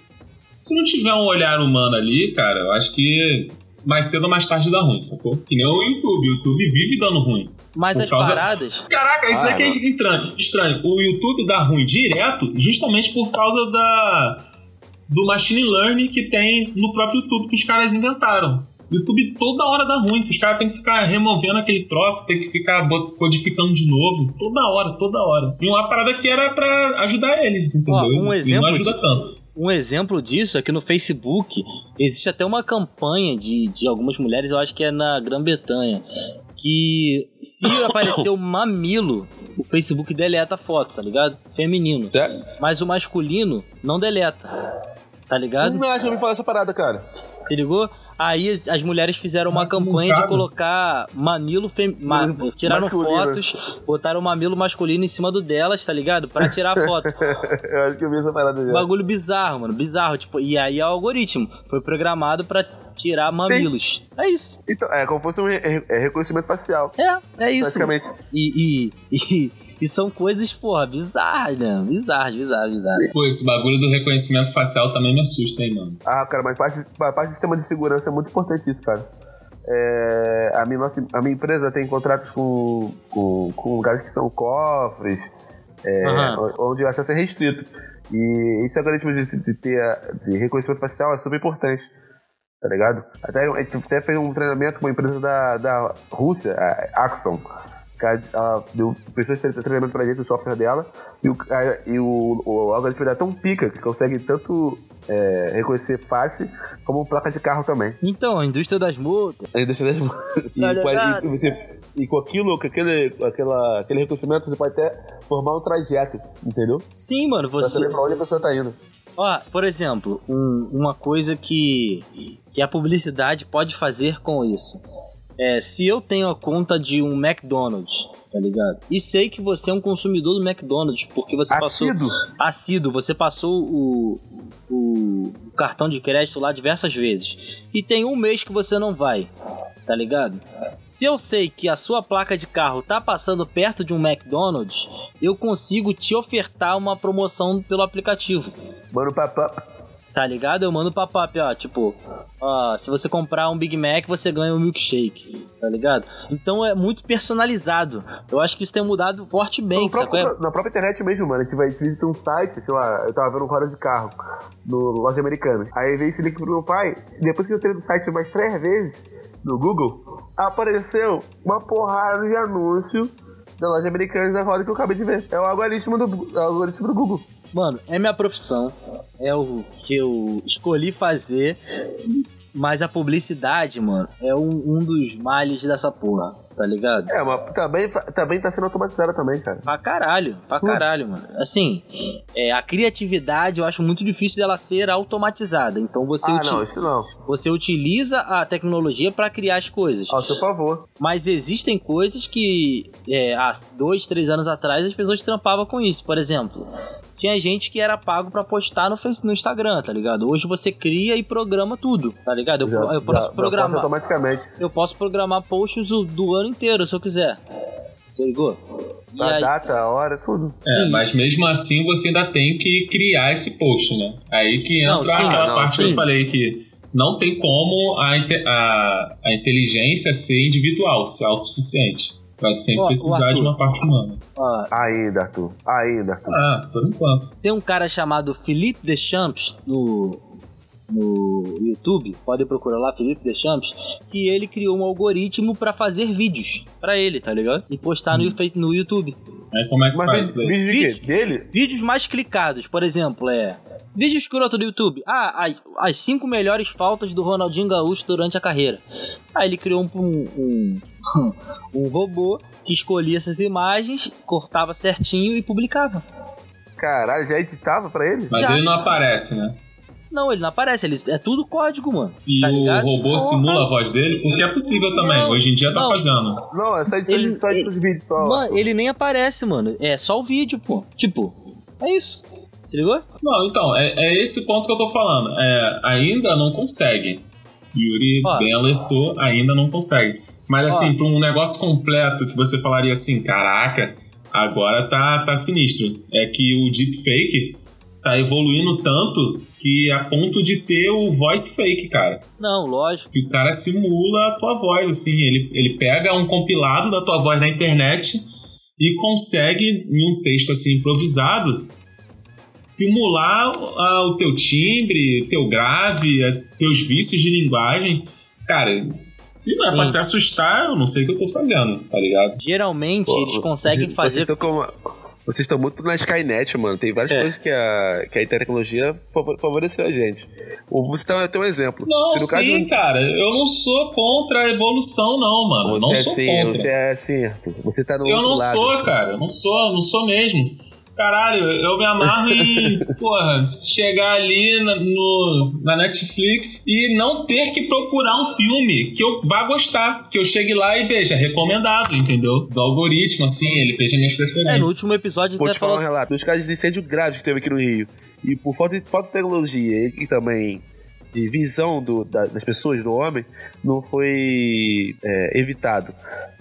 Se não tiver um olhar humano ali, cara, eu acho que mais cedo ou mais tarde dá ruim, sacou? Que nem o YouTube. O YouTube vive dando ruim. Mas por as causa- paradas. Caraca, isso Ah, daqui é mano. estranho, estranho. O YouTube dá ruim direto justamente por causa da do machine learning que tem no próprio YouTube que os caras inventaram. O YouTube toda hora dá ruim, que os caras têm que ficar removendo aquele troço, tem que ficar codificando de novo, toda hora, toda hora. E uma parada que era pra ajudar eles, entendeu? Ó, um E exemplo não ajuda de- tanto. Um exemplo disso é que no Facebook existe até uma campanha de, de algumas mulheres, eu acho que é na Grã-Bretanha, que se *coughs* aparecer um mamilo, o Facebook deleta a foto, tá ligado? Feminino. Sério? Mas o masculino não deleta. Tá ligado? Não acho que eu me falar essa parada, cara. Se ligou? Aí as- mulheres fizeram uma campanha de colocar mamilo fem... ma- Tiraram masculino. fotos, botaram o mamilo masculino em cima do delas, tá ligado? Pra tirar a foto. *laughs* eu acho que eu vi essa parada já. Bagulho bizarro, mano. Bizarro. Tipo, e aí é o algoritmo. Foi programado pra tirar mamilos. É isso. Então, é como se fosse um re- é reconhecimento facial. É, é isso. Praticamente. E, e, *laughs* e, e são coisas, porra, bizarras, né? Bizarras, bizarras, bizarras. Pô, esse bagulho do reconhecimento facial também me assusta, hein, mano. Ah, cara, mas parte, parte do sistema de segurança é muito importante isso, cara. É, a, minha, nossa, a minha empresa tem contratos com, com, com lugares que são cofres, é, Aham. onde o acesso é restrito. E esse algoritmo de, de ter de reconhecimento facial é super importante. Tá ligado? Até, a gente até fez um treinamento com uma empresa da, da Rússia, a Axon. que Ela, ela deu pessoas tre- treinamento pra gente do software dela. E o, a- e o, o algoritmo é tão pica que consegue tanto é, reconhecer face como placa de carro também. Então, a indústria das multas. Aí deixa *laughs* e, Tá com a- ligado? e você, e com aquilo, com aquele, aquela, aquele reconhecimento, você pode até formar um trajeto, entendeu? Sim, mano, Pra você. saber pra onde a pessoa tá indo. Ó, por exemplo, um- uma coisa que, que a publicidade pode fazer com isso. É, se eu tenho a conta de um McDonald's, tá ligado? E sei que você é um consumidor do McDonald's, porque você passou. Assíduo. assíduo, você passou o, o, cartão de crédito lá diversas vezes. E tem um mês que você não vai, tá ligado? Se eu sei que a sua placa de carro tá passando perto de um McDonald's, eu consigo te ofertar uma promoção pelo aplicativo. Mano, papá. Tá ligado? Eu mando pop-up, ó, tipo, ó, se você comprar um Big Mac, você ganha um milkshake, tá ligado? Então é muito personalizado. Eu acho que isso tem mudado fortemente, No próprio- sacou? na própria internet mesmo, mano. A gente, vai, visita um site, sei lá, eu tava vendo um roda de carro no Loja Americana. Aí veio esse link pro meu pai, depois que eu entrei no site mais três vezes, no Google, apareceu uma porrada de anúncio da loja americana da roda que eu acabei de ver. É o algoritmo do, é o algoritmo do Google. Mano, é minha profissão, é o que eu escolhi fazer, mas a publicidade, mano, é um, um dos males dessa porra, tá ligado? É, mas também, também tá sendo automatizada também, cara. Pra caralho, pra caralho, mano. Assim, é, a criatividade eu acho muito difícil dela ser automatizada. Então você, ah, uti- não, isso não. você utiliza a tecnologia pra criar as coisas. Ao seu favor. Mas existem coisas que é, há dois, três anos atrás as pessoas trampavam com isso. Por exemplo, tinha gente que era pago pra postar no, Face, no Instagram, tá ligado? Hoje você cria e programa tudo, tá ligado? Eu, Já- eu posso já programar. automaticamente. Eu posso programar posts o- do ano inteiro, se eu quiser. Você ligou? E A aí- data, a hora, tudo. É, Sim. mas mesmo assim você ainda tem que criar esse post, né? Aí que entra Não, sim, aquela não, parte que sim. eu falei que não tem como a, a, a inteligência ser individual, ser autossuficiente. Vai sempre Ó, precisar de uma parte humana. Ó, Ainda, Arthur. Ainda, Arthur. Ah, por enquanto. tem um cara chamado Philippe Deschamps no, no YouTube, pode procurar lá, Philippe Deschamps, que ele criou um algoritmo pra fazer vídeos pra ele, tá ligado? E postar no, Face- no YouTube. Aí como é que faz Mas isso vídeo? Dele? Vídeos mais clicados, por exemplo, é. Vídeo escroto do YouTube. Ah, as, as cinco melhores faltas do Ronaldinho Gaúcho durante a carreira. Aí ele criou um, um, um, *laughs* um robô que escolhia essas imagens, cortava certinho e publicava. Caralho, já editava pra ele? Mas Já. ele não aparece, né? Não, ele não aparece, ele, é tudo código, mano. E tá o robô Porra. simula a voz dele, porque é possível também. Não, Hoje em dia tá não. fazendo. Não, é só edição, Ele- só edição de vídeo só. Mano, ele nem aparece, mano. É só o vídeo, pô. Tipo, é isso. Se ligou? Não, então, é, é esse ponto que eu tô falando. É, ainda não consegue. Yuri Ó. bem alertou, ainda não consegue. Mas assim, Ó. pra um negócio completo que você falaria assim, caraca, agora tá, tá sinistro. É que o deepfake tá evoluindo tanto que a ponto de ter o voice fake, cara. Não, lógico. Que o cara simula a tua voz, assim. Ele, ele pega um compilado da tua voz na internet e consegue, em um texto assim improvisado, simular ah, o teu timbre, teu grave, eh, teus vícios de linguagem. Cara, se não é Sim. pra se assustar, eu não sei o que eu tô fazendo, tá ligado? Geralmente Pô, eles conseguem fazer. Vocês estão, com- vocês estão muito na Skynet, mano. Tem várias É. coisas que a, que a tecnologia favor- favoreceu a gente. O- Você tem até um exemplo. Não, no caso sim, cara. Eu não sou contra a evolução, não, mano. Eu você não é sou assim, contra. você é assim, Arthur. Você tá no Eu não lado. sou, cara. Eu não sou, não sou mesmo. Caralho, eu me amarro em, *laughs* porra, chegar ali na, no, na Netflix e não ter que procurar um filme que eu vá gostar. Que eu chegue lá e veja, recomendado, entendeu? Do algoritmo, assim, ele veja minhas É, preferências. no último episódio Vou até te falar um falou. relato. Dos casos de incêndio graves que teve aqui no Rio. E por falta de, falta de tecnologia e também de visão do- da- das pessoas, do homem, não foi é, evitado.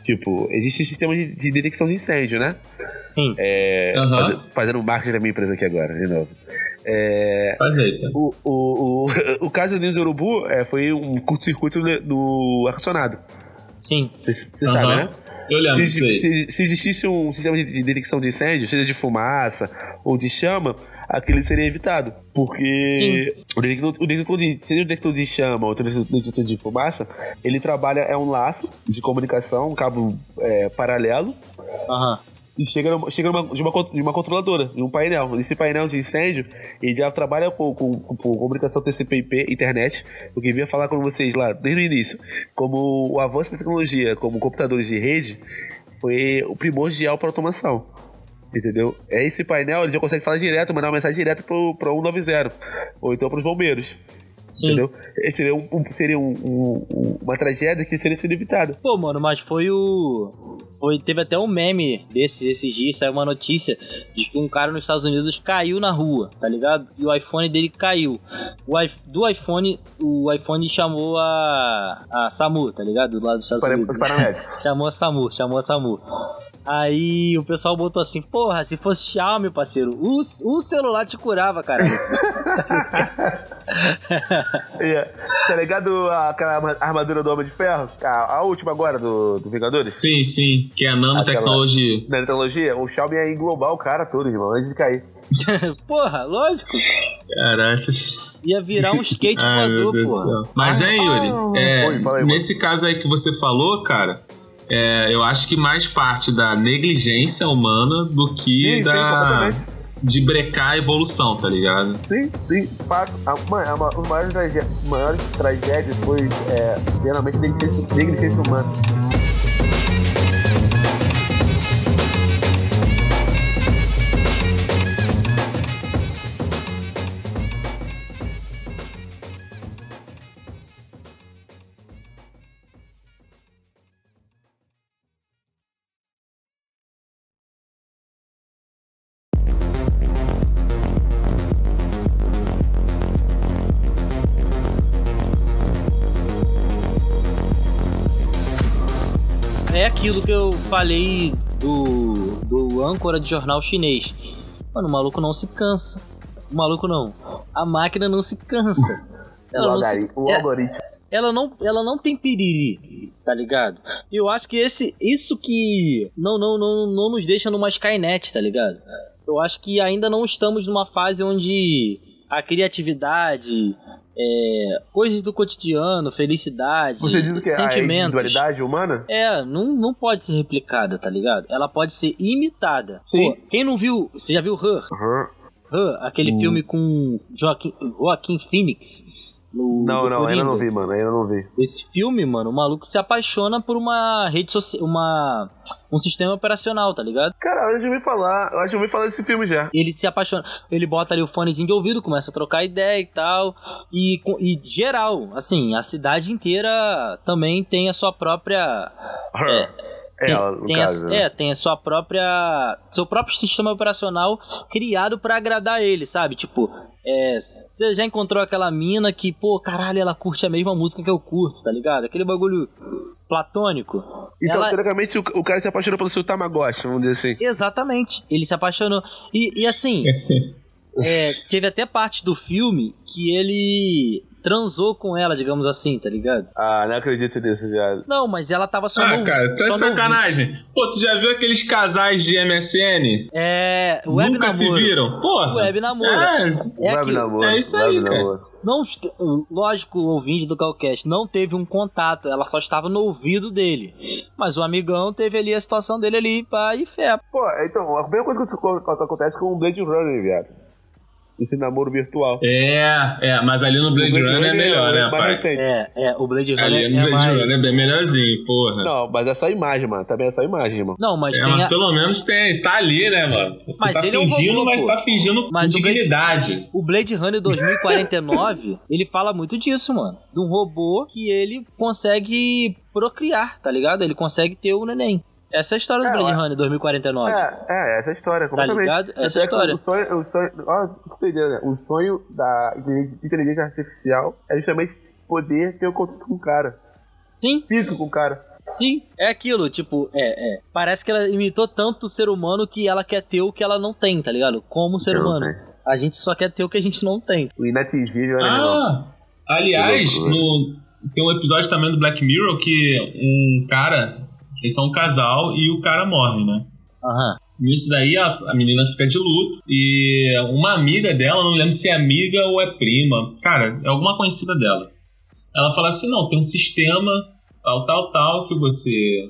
Tipo, existe sistema de, de detecção de incêndio, né? Sim. É, Aham. faze- fazendo marketing da minha empresa aqui agora, de novo. É, Faz aí, tá? o, o, o, *laughs* o caso do News Urubu é, foi um curto-circuito no- ar-condicionado. Sim. Você Aham. sabe, né? Eu lembro Se, disso aí. se- se existisse um sistema de, de detecção de incêndio, seja de fumaça ou de chama, aquele seria evitado. Porque o detector, o detector de, seja o detector de chama ou o detector de fumaça, ele trabalha, é um laço de comunicação, um cabo é, paralelo, Aham. e chega, numa- chega numa- de, uma, de uma controladora, de um painel. Esse painel de incêndio, ele já trabalha com, com- com- com comunicação TCP/IP, internet, o que eu vinha falar com vocês lá desde o início. Como o avanço da tecnologia, como computadores de rede, foi o primordial para automação. Entendeu? É esse painel, ele já consegue falar direto, mandar uma mensagem direto pro, pro 190, ou então pros bombeiros. Sim. Entendeu? Esse seria, um, seria um- um- um- uma tragédia que seria sendo evitada. Pô, mano, mas foi o. Foi, teve até um meme desses esses dias, saiu uma notícia de que um cara nos Estados Unidos caiu na rua, tá ligado? E o iPhone dele caiu. O, i- do iPhone, o iPhone chamou a. a SAMU, tá ligado? Do lado dos Estados Unidos. *laughs* chamou a SAMU, chamou a SAMU. Aí o pessoal botou assim, porra, se fosse Xiaomi, parceiro, o, o celular te curava, cara. *laughs* É, tá ligado aquela arma- armadura do Homem de Ferro? A, a última agora do, do Vingadores? Sim, sim, que é a nanotecnologia. Na tecnologia, o Xiaomi ia englobar o cara todo, irmão, antes de cair. *laughs* *laughs* porra, lógico. Caraca. Ia virar um skate Ai, voador, porra. Mas é, Yuri, é, Oi, fala aí, mano. nesse caso aí que você falou, cara, é, eu acho que mais parte da negligência humana do que Sim, sim, da completamente. de brecar a evolução, tá ligado? Sim, sim, fato. A, mano, a, ma- os maiores, tragé maiores tragédias foi é, geralmente negligência, negligência humana. Aquilo que eu falei do, do âncora de jornal chinês. Mano, o maluco não se cansa. O maluco não. A máquina não se cansa. O, *laughs* Ela não se- algori- o é, algoritmo. ela não, ela não tem piriri, tá ligado? E eu acho que esse, isso que não, não, não, não nos deixa numa Skynet, tá ligado? Eu acho que ainda não estamos numa fase onde a criatividade, é, coisas do cotidiano, felicidade, Você diz que? A sentimentos. individualidade humana? É, não, não pode ser replicada, tá ligado? Ela pode ser imitada. Sim. Pô, quem não viu, você já viu Her? Uhum. Her, aquele Hum. filme com Joaquim, Joaquim Phoenix. No- Não, não, ainda não vi, mano. Ainda não vi. Esse filme, mano, o maluco se apaixona por uma rede social, uma um sistema operacional, tá ligado? Cara, eu já ouvi falar. Eu acho que eu ouvi falar desse filme já. Ele se apaixona, ele bota ali o fonezinho de ouvido, começa a trocar ideia e tal, e, e geral, assim, a cidade inteira também tem a sua própria Her. É, tem, ela, tem caso. a, né? é, tem a sua própria. Seu próprio sistema operacional criado pra agradar ele, sabe? Tipo, é, você já encontrou aquela mina que, pô, caralho, ela curte a mesma música que eu curto, tá ligado? Aquele bagulho platônico. Então, ela, teoricamente, o, cara se apaixonou pelo seu Tamagotchi, vamos dizer assim. Exatamente. Ele se apaixonou. E, e assim, *laughs* é, teve até parte do filme que ele transou com ela, digamos assim, tá ligado? Ah, não acredito nisso, viado. Não, mas ela tava só Ah, no cara, tá só de no- sacanagem. Pô, tu já viu aqueles casais de MSN? É, web Nunca se namoro. viram? Porra. Web namoro. É, É Web namoro, é isso web aí, cara. namoro. Não, lógico, o ouvinte do Calcast não teve um contato, ela só estava no ouvido dele. Mas o amigão teve ali a situação dele ali, pá, e fé. Pô, então, a primeira coisa que acontece com o Blade Runner, viado. Esse namoro virtual. É, é, mas ali no Blade, Runner é melhor, né, mais pai? recente. É, é, o Blade Runner Ali é, no Blade mais... Runner é bem melhorzinho, porra. Não, mas é só imagem, mano. Também é só imagem, irmão. Não, mas É, tem mas a... pelo menos tem, tá ali, né, mano? Você Mas tá ele é um fingindo, robô, mas pô. tá fingindo Mas com o Blade- dignidade. O Blade Runner 2049, *laughs* ele fala muito disso, mano. De um robô que ele consegue procriar, tá ligado? Ele consegue ter o neném. Essa é a história do É, Blade. Runner 2049. É, é, essa é a história, completamente. ligado? Essa Até que história. O sonho, o sonho, ó, né? O sonho da inteligência artificial é justamente poder ter o contato com o cara. Sim, Físico com o cara. sim, é aquilo, tipo, é, é. Parece que ela imitou tanto o ser humano que ela quer ter o que ela não tem, tá ligado? Como ser Eu não humano. A gente só quer ter o que a gente não tem. O inatingível, né, irmão? Ah, aliás, no, tem um episódio também do Black Mirror que um cara, eles são um casal e o cara morre, né? Aham. Nisso daí a, a menina fica de luto e uma amiga dela, não lembro se é amiga ou é prima, cara, é alguma conhecida dela. Ela fala assim: não, tem um sistema tal, tal, tal que você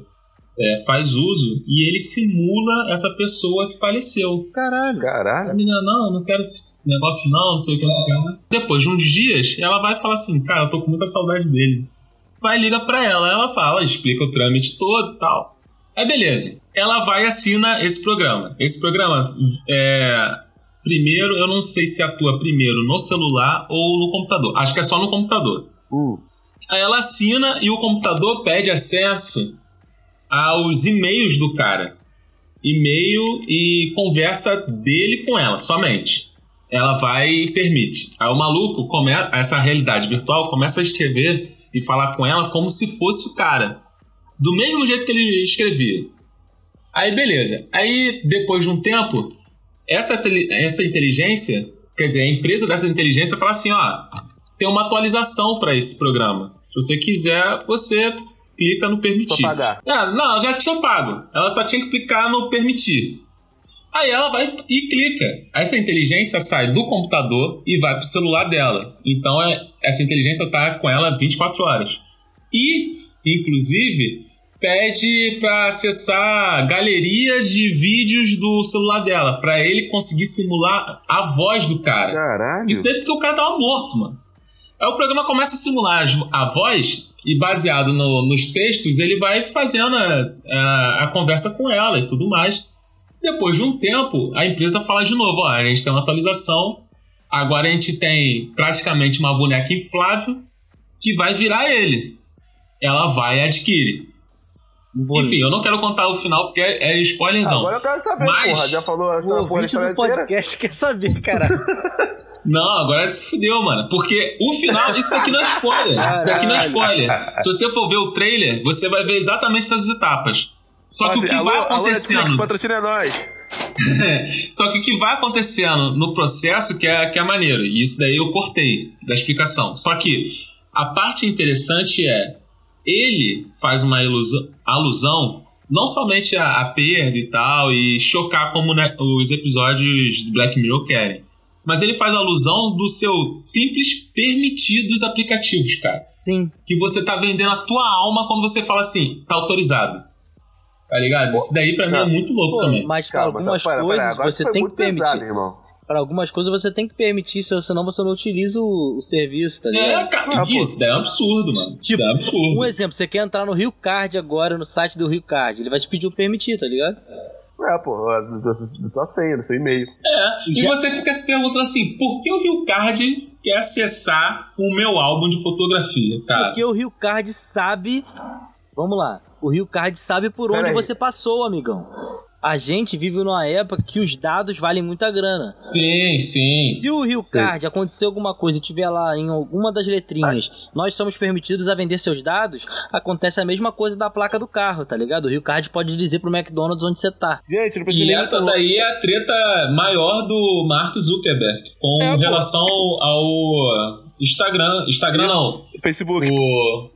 é, faz uso e ele simula essa pessoa que faleceu. Caralho. A Caralho. menina, não, eu não quero esse negócio não, não sei o que, não sei o que. Depois de uns dias, ela vai falar assim, cara, eu tô com muita saudade dele. Vai, liga pra ela, ela fala, explica o trâmite todo e tal. Aí beleza, ela vai e assina esse programa. Esse programa, é, primeiro, eu não sei se atua primeiro no celular ou no computador. Acho que é só no computador. Uh, Aí ela assina e o computador pede acesso aos e-mails do cara. E-mail e conversa dele com ela, somente. Ela vai e permite. Aí o maluco, come, essa realidade virtual, começa a escrever e falar com ela como se fosse o cara. Do mesmo jeito que ele escrevia. Aí beleza. Aí depois de um tempo, essa, essa inteligência, quer dizer, a empresa dessa inteligência fala assim: ó, tem uma atualização para esse programa. Se você quiser, você clica no permitir. Pagar. Ah, não, já tinha pago. Ela só tinha que clicar no permitir. Aí ela vai e clica. Essa inteligência sai do computador e vai pro celular dela. Então é, essa inteligência tá com ela 24 horas. E, inclusive, pede para acessar a galeria de vídeos do celular dela, para ele conseguir simular a voz do cara. caralho. Isso daí porque o cara tava morto, mano. Aí o programa começa a simular a voz e baseado no- nos textos ele vai fazendo a, a- a conversa com ela e tudo mais. Depois de um tempo, a empresa fala de novo, ó, a gente tem uma atualização, agora a gente tem praticamente uma boneca inflável que vai virar ele. Ela vai e adquire. Enfim, eu não quero contar o final porque é, é spoilerzão. Agora eu quero saber, Mas- porra. Já falou a O ouvinte história do podcast quer saber, cara. *laughs* Não, agora se fudeu, mano. Porque o final, isso daqui não é spoiler. Isso daqui não é spoiler. Se você for ver o trailer, você vai ver exatamente essas etapas. Só que o que alô, vai alô, acontecendo. patrocina nós. *laughs* Só que o que vai acontecendo no processo que é, que é maneiro. E isso daí eu cortei da explicação. Só que A parte interessante é ele faz uma ilusão, alusão não somente à, à perda e tal, e chocar como né, os episódios do Black Mirror querem. Mas ele faz alusão do seu simples permitir dos aplicativos, cara. Sim. Que você tá vendendo a tua alma quando você fala assim, tá autorizado. Tá ligado? Isso daí pra mim é muito louco Pô, também. mas pra Calma, algumas pera, coisas você tem que muito pesado, permitir. irmão. Para algumas coisas você tem que permitir, se- senão você não utiliza o, o serviço, tá É, ligado? cara, Ah, isso daí é um absurdo, mano. Isso Tipo, daí é um absurdo. Um exemplo, você quer entrar no Rio Card agora, no site do Rio Card, ele vai te pedir o permitir, tá ligado? É, pô, só senha, seu e-mail. É, e Já- você fica se perguntando assim, por que o Rio Card quer acessar o meu álbum de fotografia, cara? Porque o Rio Card sabe. Vamos lá. O Rio Card sabe por Pera onde aí. você passou, amigão. A gente vive numa época que os dados valem muita grana. Sim, sim. Se o Rio Card acontecer alguma coisa e tiver lá em alguma das letrinhas, nós somos permitidos a vender seus dados, acontece a mesma coisa da placa do carro, tá ligado? O Rio Card pode dizer pro McDonald's onde você tá. Gente, não precisa E nem essa daí é a treta maior do Mark Zuckerberg com É, pô. relação ao Instagram. Instagram não. Facebook. O.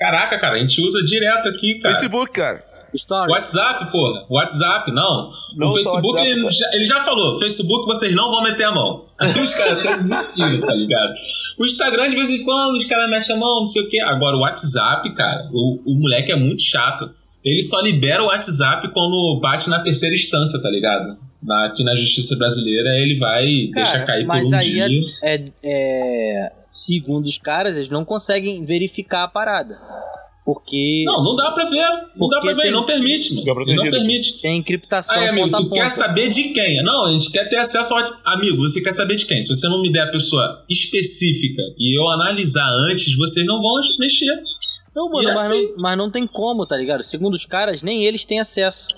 Caraca, cara, a gente usa direto aqui, cara. Facebook, cara. Stories. WhatsApp, porra. WhatsApp, não. Não o Facebook, WhatsApp, ele, já, ele já falou: Facebook vocês não vão meter a mão. Os caras estão desistindo, tá ligado? O Instagram, de vez em quando, os caras metem a mão, não sei o quê. Agora, o WhatsApp, cara, o, o moleque é muito chato. Ele só libera o WhatsApp quando bate na terceira instância, tá ligado? Na- aqui na justiça brasileira, ele vai e Cara, deixa cair por mas um aí dia. é, é, é- Segundo os caras, eles não conseguem verificar a parada. Porque Não, não dá pra ver. Não dá pra ver, tem- não permite, mano. Não permite. tem encriptação Aí, amigo, tu quer saber de quem? Não, a gente quer ter acesso ao WhatsApp. Amigo, você quer saber de quem? Se você não me der a pessoa específica e eu analisar antes, vocês não vão mexer. Não, mano, mas, assim- não, mas não tem como, tá ligado? Segundo os caras, nem eles têm acesso.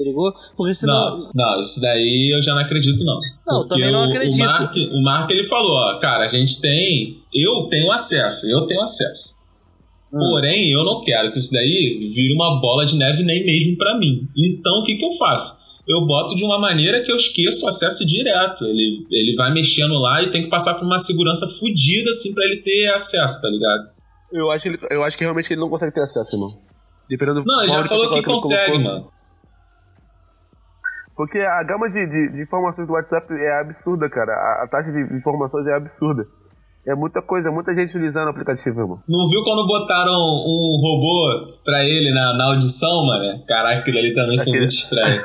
Se ligou? Porque senão. Não, não, isso daí eu já não acredito, não. Não, Porque também não o, acredito. O Mark, o Mark, ele falou, ó, cara, a gente tem... Eu tenho acesso, eu tenho acesso. Hum. Porém, eu não quero que isso daí vire uma bola de neve nem mesmo pra mim. Então, o que que eu faço? Eu boto de uma maneira que eu esqueço o acesso direto. Ele, ele vai mexendo lá e tem que passar por uma segurança fodida, assim, pra ele ter acesso, tá ligado? Eu acho, que ele, eu acho que realmente ele não consegue ter acesso, irmão. Dependendo do Não, ele já falou que protocolo ele consegue, mano. Porque a gama de, de, de informações do WhatsApp é absurda, cara. A, a taxa de informações é absurda. É muita coisa, muita gente utilizando o aplicativo, irmão. Não viu quando botaram um robô pra ele na, na audição, mano? Caraca, aquilo ali também foi Aquele- muito estranho.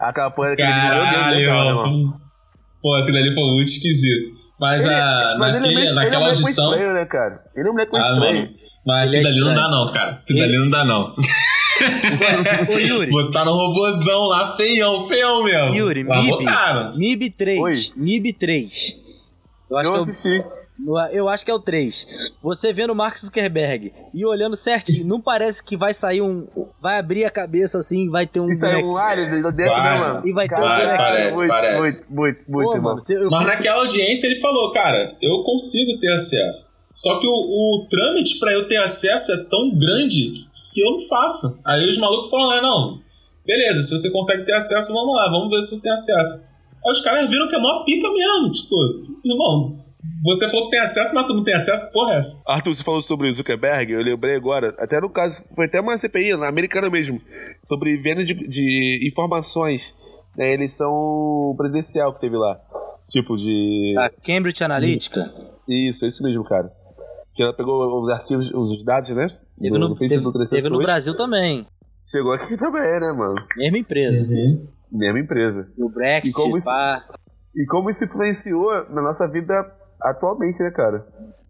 A campanha Deus, Caralho, né, mano. Pô, aquilo ali foi muito esquisito. Mas, Ele- a, mas ele é naquele, ele é um naquela moleque muito audição. estranho, né, cara? Ele é um moleque muito Ah, estranho. mano. Mas Ele é aquilo ali não dá, não, cara. Aquilo ali não dá, não. Ô, Yuri. Botaram um robôzão lá, feião, feião mesmo. Yuri, Mas MIB. botaram. MIB 3. Oi. MIB 3. Eu acho, Eu que é o- assisti. eu acho que é o 3. Você vendo o Mark Zuckerberg e olhando certinho, não parece que vai sair um. Vai abrir a cabeça assim, vai ter um. Isso aí é boneco- um alien dentro, Vai, né, mano? E vai ter um Vai, boneco. parece, muito, parece. Muito, muito, muito, Pô, irmão. mano, você- eu Mas naquela audiência ele falou, cara, eu consigo ter acesso. Só que o, o trâmite pra eu ter acesso é tão grande que eu não faço. Aí os malucos falam, ah, não, beleza, se você consegue ter acesso, vamos lá, vamos ver se você tem acesso. Aí os caras viram que é mó pica mesmo, tipo, irmão, você falou que tem acesso, mas tu não tem acesso, porra é essa? Arthur, você falou sobre o Zuckerberg, eu lembrei agora, até no caso, foi até uma CPI, na americana mesmo, sobre venda de, de informações na eleição presidencial que teve lá. Tipo de. A Cambridge Analytica. Isso, é isso mesmo, cara. Que ela pegou os arquivos, os dados, né? Teve no, do Facebook teve, teve no. Brasil também. Chegou aqui também, né, mano? Mesma empresa. Mesma empresa. O Brexit, E como isso- pá. E como isso influenciou na nossa vida atualmente, né, cara?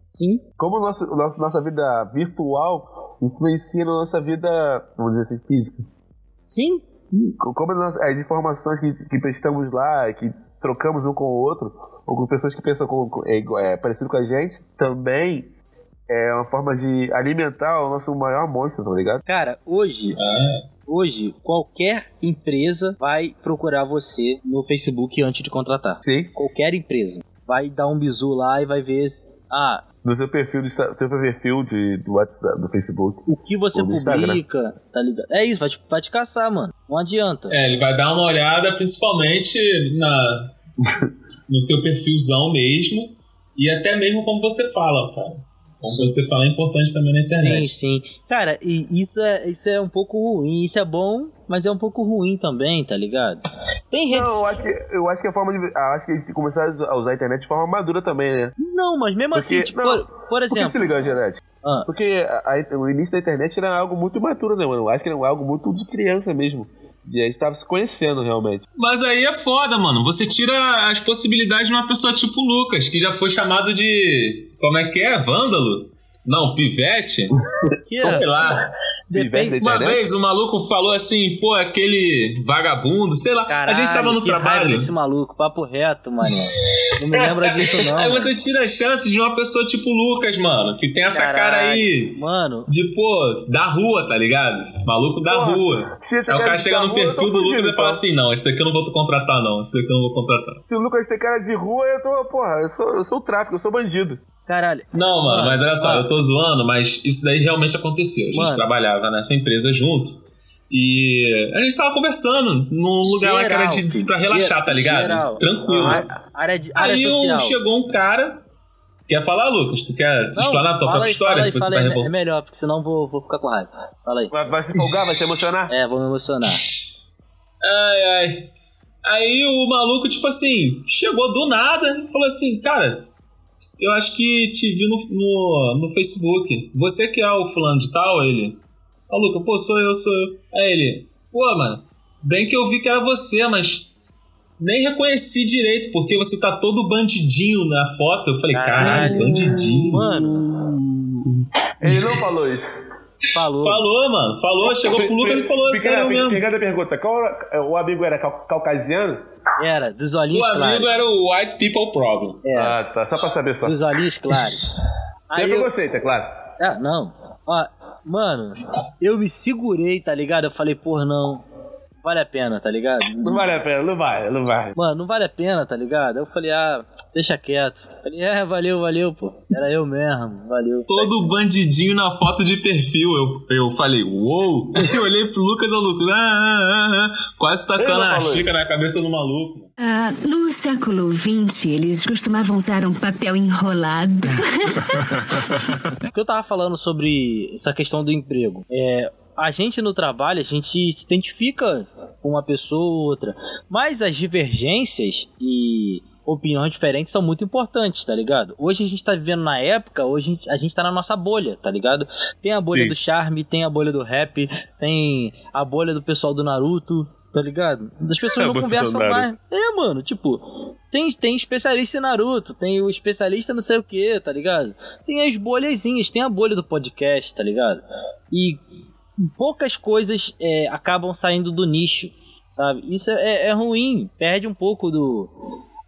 Sim. Como nosso, nosso, nossa vida virtual influencia na nossa vida, vamos dizer assim, física. Sim. Como as, as informações que, que prestamos lá, que trocamos um com o outro, ou com pessoas que pensam com, com- é, é, parecido com a gente, também é uma forma de alimentar o nosso maior monstro, tá ligado? Cara, hoje, Ah, hoje, qualquer empresa vai procurar você no Facebook antes de contratar. Sim. Qualquer empresa. Vai dar um bizu lá e vai ver. Ah, No seu perfil do, seu perfil de, do WhatsApp, do Facebook. o que você publica, tá ligado? É isso, vai te, vai te caçar, mano. Não adianta. É, ele vai dar uma olhada principalmente na, *laughs* no teu perfilzão mesmo e até mesmo como você fala, cara. Como você fala, é importante também na internet. Sim, sim. Cara, e isso é, isso é um pouco ruim. Isso é bom, mas é um pouco ruim também, tá ligado? Tem redes. Não, eu acho que, eu acho que a forma de. ah, Acho que a gente tem que começar a usar a internet de forma madura também, né? Não, mas mesmo assim, Porque- tipo, não, por, por Por que exemplo. se liga, internet? Ah, Porque a- a- o início da internet era algo muito imaturo, né, mano? Eu acho que era algo muito de criança mesmo. E a gente tava se conhecendo realmente. Mas aí é foda, mano. Você tira as possibilidades de uma pessoa tipo o Lucas, que já foi chamado de. Como é que é? Vândalo? Não, pivete? que *laughs* Sei lá. Depende. Uma vez o maluco falou assim, pô, aquele vagabundo, sei lá. Caralho, a gente tava no que trabalho. desse maluco, papo reto, mano. Não me *laughs* lembra disso, não. Aí mano. você tira a chance de uma pessoa tipo o Lucas, mano, que tem essa Caralho. cara aí Mano, de, pô, da rua, tá ligado? Maluco da Porra, rua. Se esse Aí o cara chega no rua, perfil do Lucas e fala então. assim: não, esse daqui eu não vou te contratar, não. Esse daqui eu não vou contratar. Se o Lucas tem cara de rua, eu tô. Porra, eu sou, eu sou o tráfico, eu sou bandido. Caralho. Não, mano, Mano, mas olha só, mano. eu tô zoando, mas isso daí realmente aconteceu. A gente Mano. trabalhava nessa empresa junto. E a gente tava conversando num lugar lá que era de, Geral, filho. pra relaxar, tá ligado? geral. Tranquilo. A- Área, de, área Aí um- chegou um cara. Quer falar, Lucas? Tu quer Não, explanar a tua própria aí, história? Fala aí, que você tá aí, é melhor, porque senão vou, vou ficar com raiva. Fala aí. Vai, vai se empolgar, vai se emocionar? É, vou me emocionar. Ai, ai. Aí o maluco, tipo assim, chegou do nada e falou assim, cara, eu acho que te vi no, no, no Facebook. Você que é o fulano de tal, ele. Ó, Luca, pô, sou eu, sou eu. Aí ele, pô, mano, bem que eu vi que era você, mas nem reconheci direito, porque você tá todo bandidinho na foto. Eu falei, caralho, Caralho. bandidinho. Mano, Ele não falou isso. Falou. Falou, mano, falou, chegou pro Lucas e falou, sério mesmo. Pequena pergunta: qual era- o amigo era cau- caucasiano? Era, dos O olhinhos amigo claros. era o White People Problem. Era, Ah, tá. Só pra saber só. dos olhinhos claros. Aí Sempre eu, você, é claro. Ah, não. Ó, mano, eu me segurei, tá ligado? Eu falei, porra, não. Vale a pena, tá ligado? Não vale a pena, não vai, não vai. Mano, não vale a pena, tá ligado? Eu falei, ah, deixa quieto. Falei, é, valeu, valeu, pô. Era eu mesmo, valeu. todo bandidinho na foto de perfil. Eu, eu falei, uou! *laughs* Eu olhei pro Lucas, o Lucas, ah, ah, ah, ah, quase tacando a xícara na cabeça do maluco. Ah, no século XX, eles costumavam usar um papel enrolado. *laughs* O que eu tava falando sobre essa questão do emprego. É, a gente no trabalho, a gente se identifica com uma pessoa ou outra. Mas as divergências e opiniões diferentes são muito importantes, tá ligado? Hoje a gente tá vivendo na época, hoje a gente, a gente tá na nossa bolha, tá ligado? Tem a bolha Sim. do charme, tem a bolha do rap, tem a bolha do pessoal do Naruto, tá ligado? As pessoas A não conversam mais. É, mano, tipo, tem, tem especialista em Naruto, tem o especialista não sei o que, tá ligado? Tem as bolhazinhas, tem a bolha do podcast, tá ligado? E poucas coisas é, acabam saindo do nicho, sabe? Isso é, é ruim, perde um pouco do,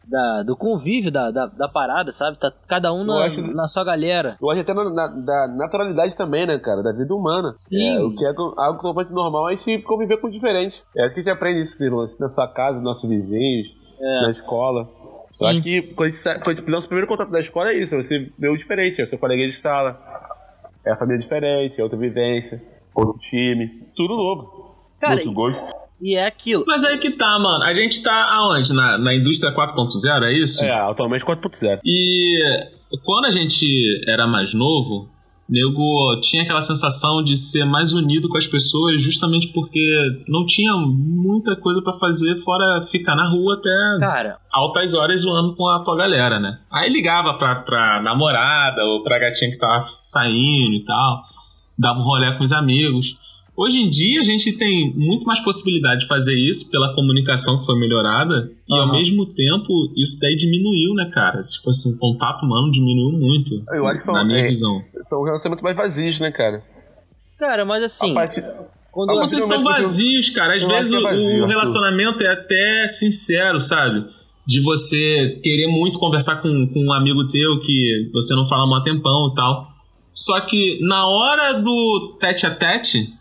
da- do convívio da, da, da parada, sabe? Tá cada um na, acho- na sua galera. Eu acho até na, na- da naturalidade também, né, cara? Da vida humana. Sim. É, o que é algo totalmente normal é a gente conviver com o diferente. É que a gente aprende isso na sua casa, nos nossos vizinhos, na escola. Sim. Eu acho que quando a gente, quando a gente- nosso primeiro contato da escola é isso, é você vê o diferente, é o seu colega de sala, é a família diferente, é outra vivência, outro time, tudo novo. Cara, outro e- gosto. E é aquilo. Mas aí que tá, mano. A gente tá aonde? Na, na indústria 4.0, é isso? É, atualmente 4.0. E quando a gente era mais novo, nego tinha aquela sensação de ser mais unido com as pessoas justamente porque não tinha muita coisa pra fazer fora ficar na rua até Cara. altas horas zoando com a tua galera, né? Aí ligava pra, pra namorada ou pra gatinha que tava saindo e tal, dava um rolê com os amigos. Hoje em dia a gente tem muito mais possibilidade de fazer isso pela comunicação que foi melhorada e ao mesmo tempo isso daí diminuiu, né, cara? Tipo assim, o contato humano diminuiu muito. Eu acho que são- na minha é, visão. São relacionamentos mais vazios, né, cara? Cara, mas assim, A partir- quando Mas vocês são vazios, cara. Às vezes é vazio, o relacionamento é até sincero, sabe? De você querer muito conversar com, com um amigo teu que você não fala há um tempão e tal. Só que na hora do tete a tete,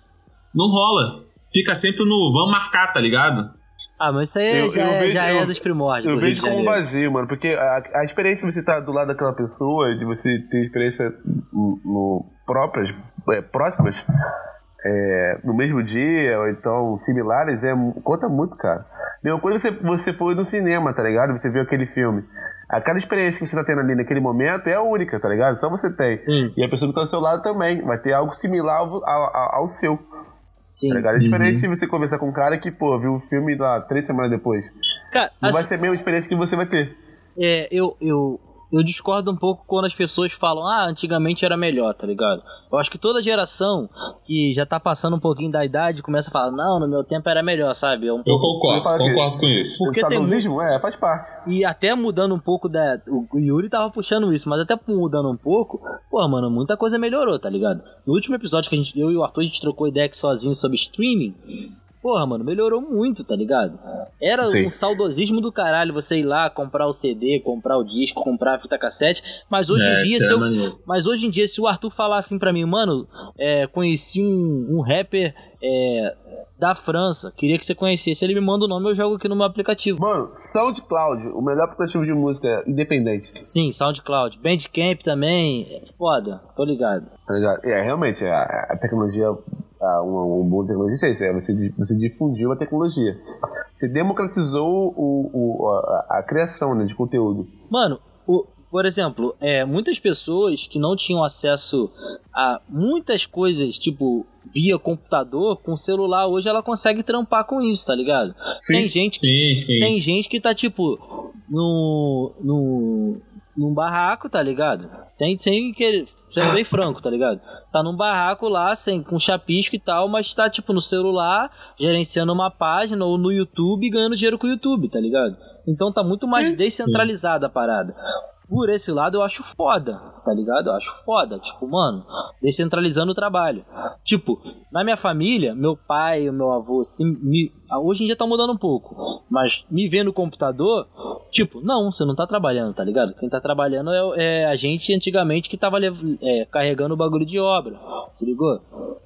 não rola. Fica sempre no vamos marcar, tá ligado? Ah, mas isso aí Eu- já, eu é, vejo- já é eu- dos primórdios Eu do vejo como um vazio, mano, porque a, a experiência de você estar do lado daquela pessoa, de você ter experiência no, no- próprias, é, próximas, é, no mesmo dia, ou então similares, é, conta muito, cara. Mesma coisa você, você foi no cinema, tá ligado? Você viu aquele filme. Aquela experiência que você tá tendo ali naquele momento é a única, tá ligado? Só você tem. Sim. E a pessoa que tá ao seu lado também. Vai ter algo similar ao, ao, ao seu. Sim. Tá ligado? É diferente de você conversar com um cara que, pô, viu o filme lá três semanas depois. Cara, Não vai assim, ser a mesma experiência que você vai ter. é, eu, eu, eu discordo um pouco quando as pessoas falam, ah, antigamente era melhor, tá ligado? Eu acho que toda geração que já tá passando um pouquinho da idade começa a falar, não, no meu tempo era melhor, sabe? É um Eu pouco... concordo, Eu concordo com isso. Porque o tem é, faz parte. E até mudando um pouco da. O Yuri tava puxando isso, mas até mudando um pouco, pô, mano, muita coisa melhorou, tá ligado? No último episódio que a gente, eu e o Arthur, a gente trocou ideia aqui sozinho sobre streaming. Porra, mano, melhorou muito, tá ligado? Era Sim. um saudosismo do caralho você ir lá comprar o CD, comprar o disco, comprar a fita cassete. Mas hoje É, em dia, isso se é eu, mas hoje em dia, se o Arthur falar assim pra mim, mano, é, conheci um, um rapper é, da França, queria que você conhecesse, ele me manda o nome, eu jogo aqui no meu aplicativo. Mano, SoundCloud, o melhor aplicativo de música independente. Sim, SoundCloud. Bandcamp também. é Foda, tô ligado. Tá ligado? É, realmente, a, a tecnologia, a, uma, uma boa tecnologia é isso, é você, você difundiu a tecnologia. Você democratizou o, o, a, a criação né, de conteúdo. Mano, o- por exemplo, é, muitas pessoas que não tinham acesso a muitas coisas, tipo, via computador, com celular, hoje ela consegue trampar com isso, tá ligado? Tem gente Sim, sim. Tem gente que tá, tipo, no. no num barraco, tá ligado? Sem, sem querer. Sendo bem franco, tá ligado? Tá num barraco lá, sem, com chapisco e tal, mas tá, tipo, no celular, gerenciando uma página ou no YouTube e ganhando dinheiro com o YouTube, tá ligado? Então tá muito mais descentralizada a parada. Por esse lado eu acho foda, tá ligado? Eu acho foda. Tipo, mano, descentralizando o trabalho. Tipo, na minha família, meu pai meu avô, assim, me- hoje em dia tá mudando um pouco. Mas me vendo no computador, tipo, não, você não tá trabalhando, tá ligado? Quem tá trabalhando é, é a gente antigamente que tava é, carregando o bagulho de obra. Se ligou?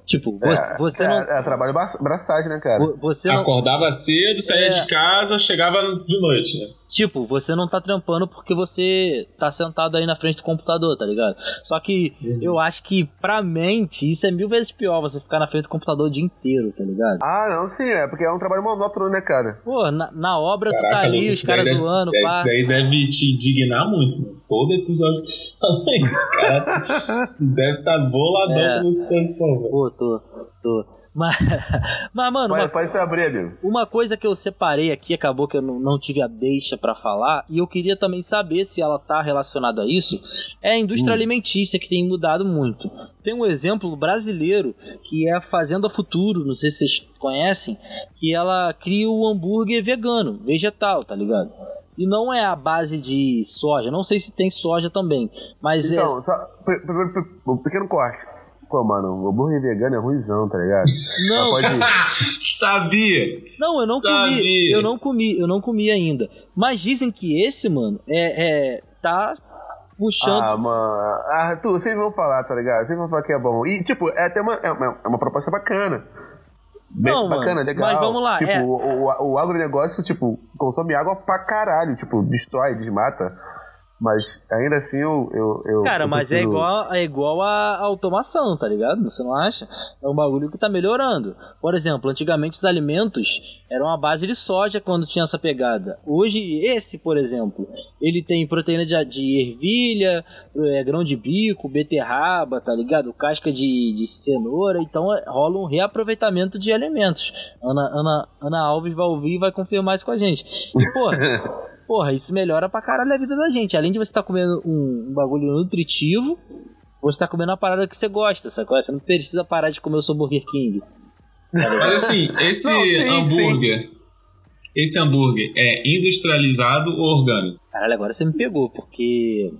Tipo, você, você é, não. é trabalho bra- braçagem, né, cara? vo- Você não. Acordava cedo, saía É. de casa, chegava de noite. né? Tipo, você não tá trampando porque você tá sentado aí na frente do computador, tá ligado? Só que eu acho que pra mente isso é mil vezes pior você ficar na frente do computador o dia inteiro, tá ligado? Ah, não, sim, é, porque é um trabalho monótono, né, cara? Pô, na, na obra tu tá Caraca, ali, os isso caras deve- zoando, Isso pá. daí deve te indignar muito. mano. Todo episódio tu fala isso, cara. Tu *laughs* deve estar tá boladão É. com a situação, velho. Pô, tô, tô. Mas, *laughs* mas mano, Pode, uma, pode se abrir, amigo. Uma coisa que eu separei aqui, acabou que eu não, não tive a deixa pra falar, e eu queria também saber se ela tá relacionada a isso, é a indústria alimentícia que tem mudado muito. Tem um exemplo brasileiro que é a Fazenda Futuro, não sei se vocês conhecem, que ela cria o hambúrguer vegano, vegetal, tá ligado? E não é a base de soja, não sei se tem soja também, mas Então, é. só, um pequeno corte. Pô, mano, o hambúrguer vegano é ruimzão, tá ligado? *laughs* Não, pode... *laughs* Sabia! Não, eu não comi. Sabia. Eu não comi, eu não comi ainda. Mas dizem que esse, mano, é. é tá puxando. Ah, mano. Ah, tu, vocês vão falar, tá ligado? Vocês vão falar que é bom. E, tipo, é até uma, é uma, é uma proposta bacana. Bem Não, mano, bacana, legal. mas vamos lá, Tipo, é. o, o, o agronegócio, tipo, consome água pra caralho. Tipo, destrói, desmata. Mas ainda assim eu. eu, eu Cara, eu mas é prefiro- igual, é igual a automação, tá ligado? Você não acha? É um bagulho que tá melhorando. Por exemplo, antigamente os alimentos eram a base de soja quando tinha essa pegada. Hoje, esse, por exemplo, ele tem proteína de, de ervilha, é, grão de bico, beterraba, tá ligado? Casca de, de cenoura. Então é, rola um reaproveitamento de alimentos. Ana, Ana, Ana Alves vai ouvir e vai confirmar isso com a gente. E, pô. *laughs* Porra, isso melhora pra caralho a vida da gente. Além de você estar comendo um, um bagulho nutritivo, você tá comendo uma parada que você gosta, sacou? Você não precisa parar de comer o seu Burger King. Mas assim, esse Não, sim, hambúrguer. Esse hambúrguer é industrializado ou orgânico? Caralho, agora você me pegou, porque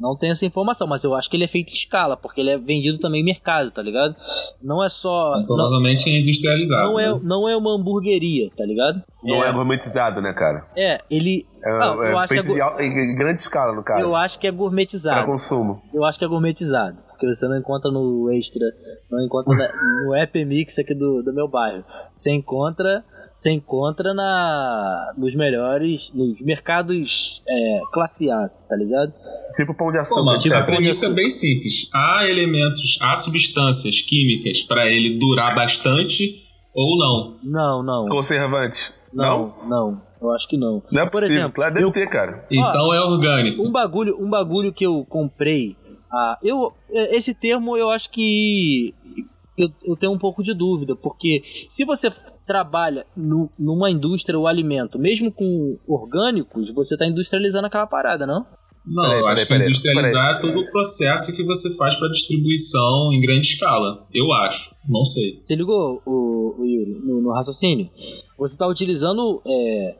não tenho essa informação, mas eu acho que ele é feito em escala, porque ele é vendido também em mercado, tá ligado? Não é só. Então, Não, provavelmente é industrializado. não é, né? não é uma hamburgueria, tá ligado? Não é, gourmetizado, né, cara? É, ele. É, Não, é eu, acho que é, feito al- em grande escala, no caso. eu acho que é Pra gourmetizado. consumo. Eu acho que é gourmetizado. Porque você não encontra no Extra, não encontra na- no App Mix aqui do, do meu bairro. Você encontra, você encontra na, nos melhores, nos mercados é, classe A, tá ligado? Tipo pão de Pô, açúcar. mano, tipo, a premissa é bem simples. Há elementos, há substâncias químicas para ele durar bastante, Ou não? Não, não. Conservantes. Não, não. Eu acho que não. Não é Por possível. exemplo, Lá deve eu- ter, cara. Então é orgânico. Um bagulho, um bagulho que eu comprei. Ah, eu, esse termo eu acho que eu, eu tenho um pouco de dúvida, porque se você trabalha no- numa indústria o alimento, mesmo com orgânicos, você está industrializando aquela parada, não? Não, Peraí, eu peraí, acho que peraí, industrializar é todo o processo que você faz para distribuição em grande escala. Eu acho. Não sei. Você ligou, o, o Yuri, no, no raciocínio? Você está utilizando é,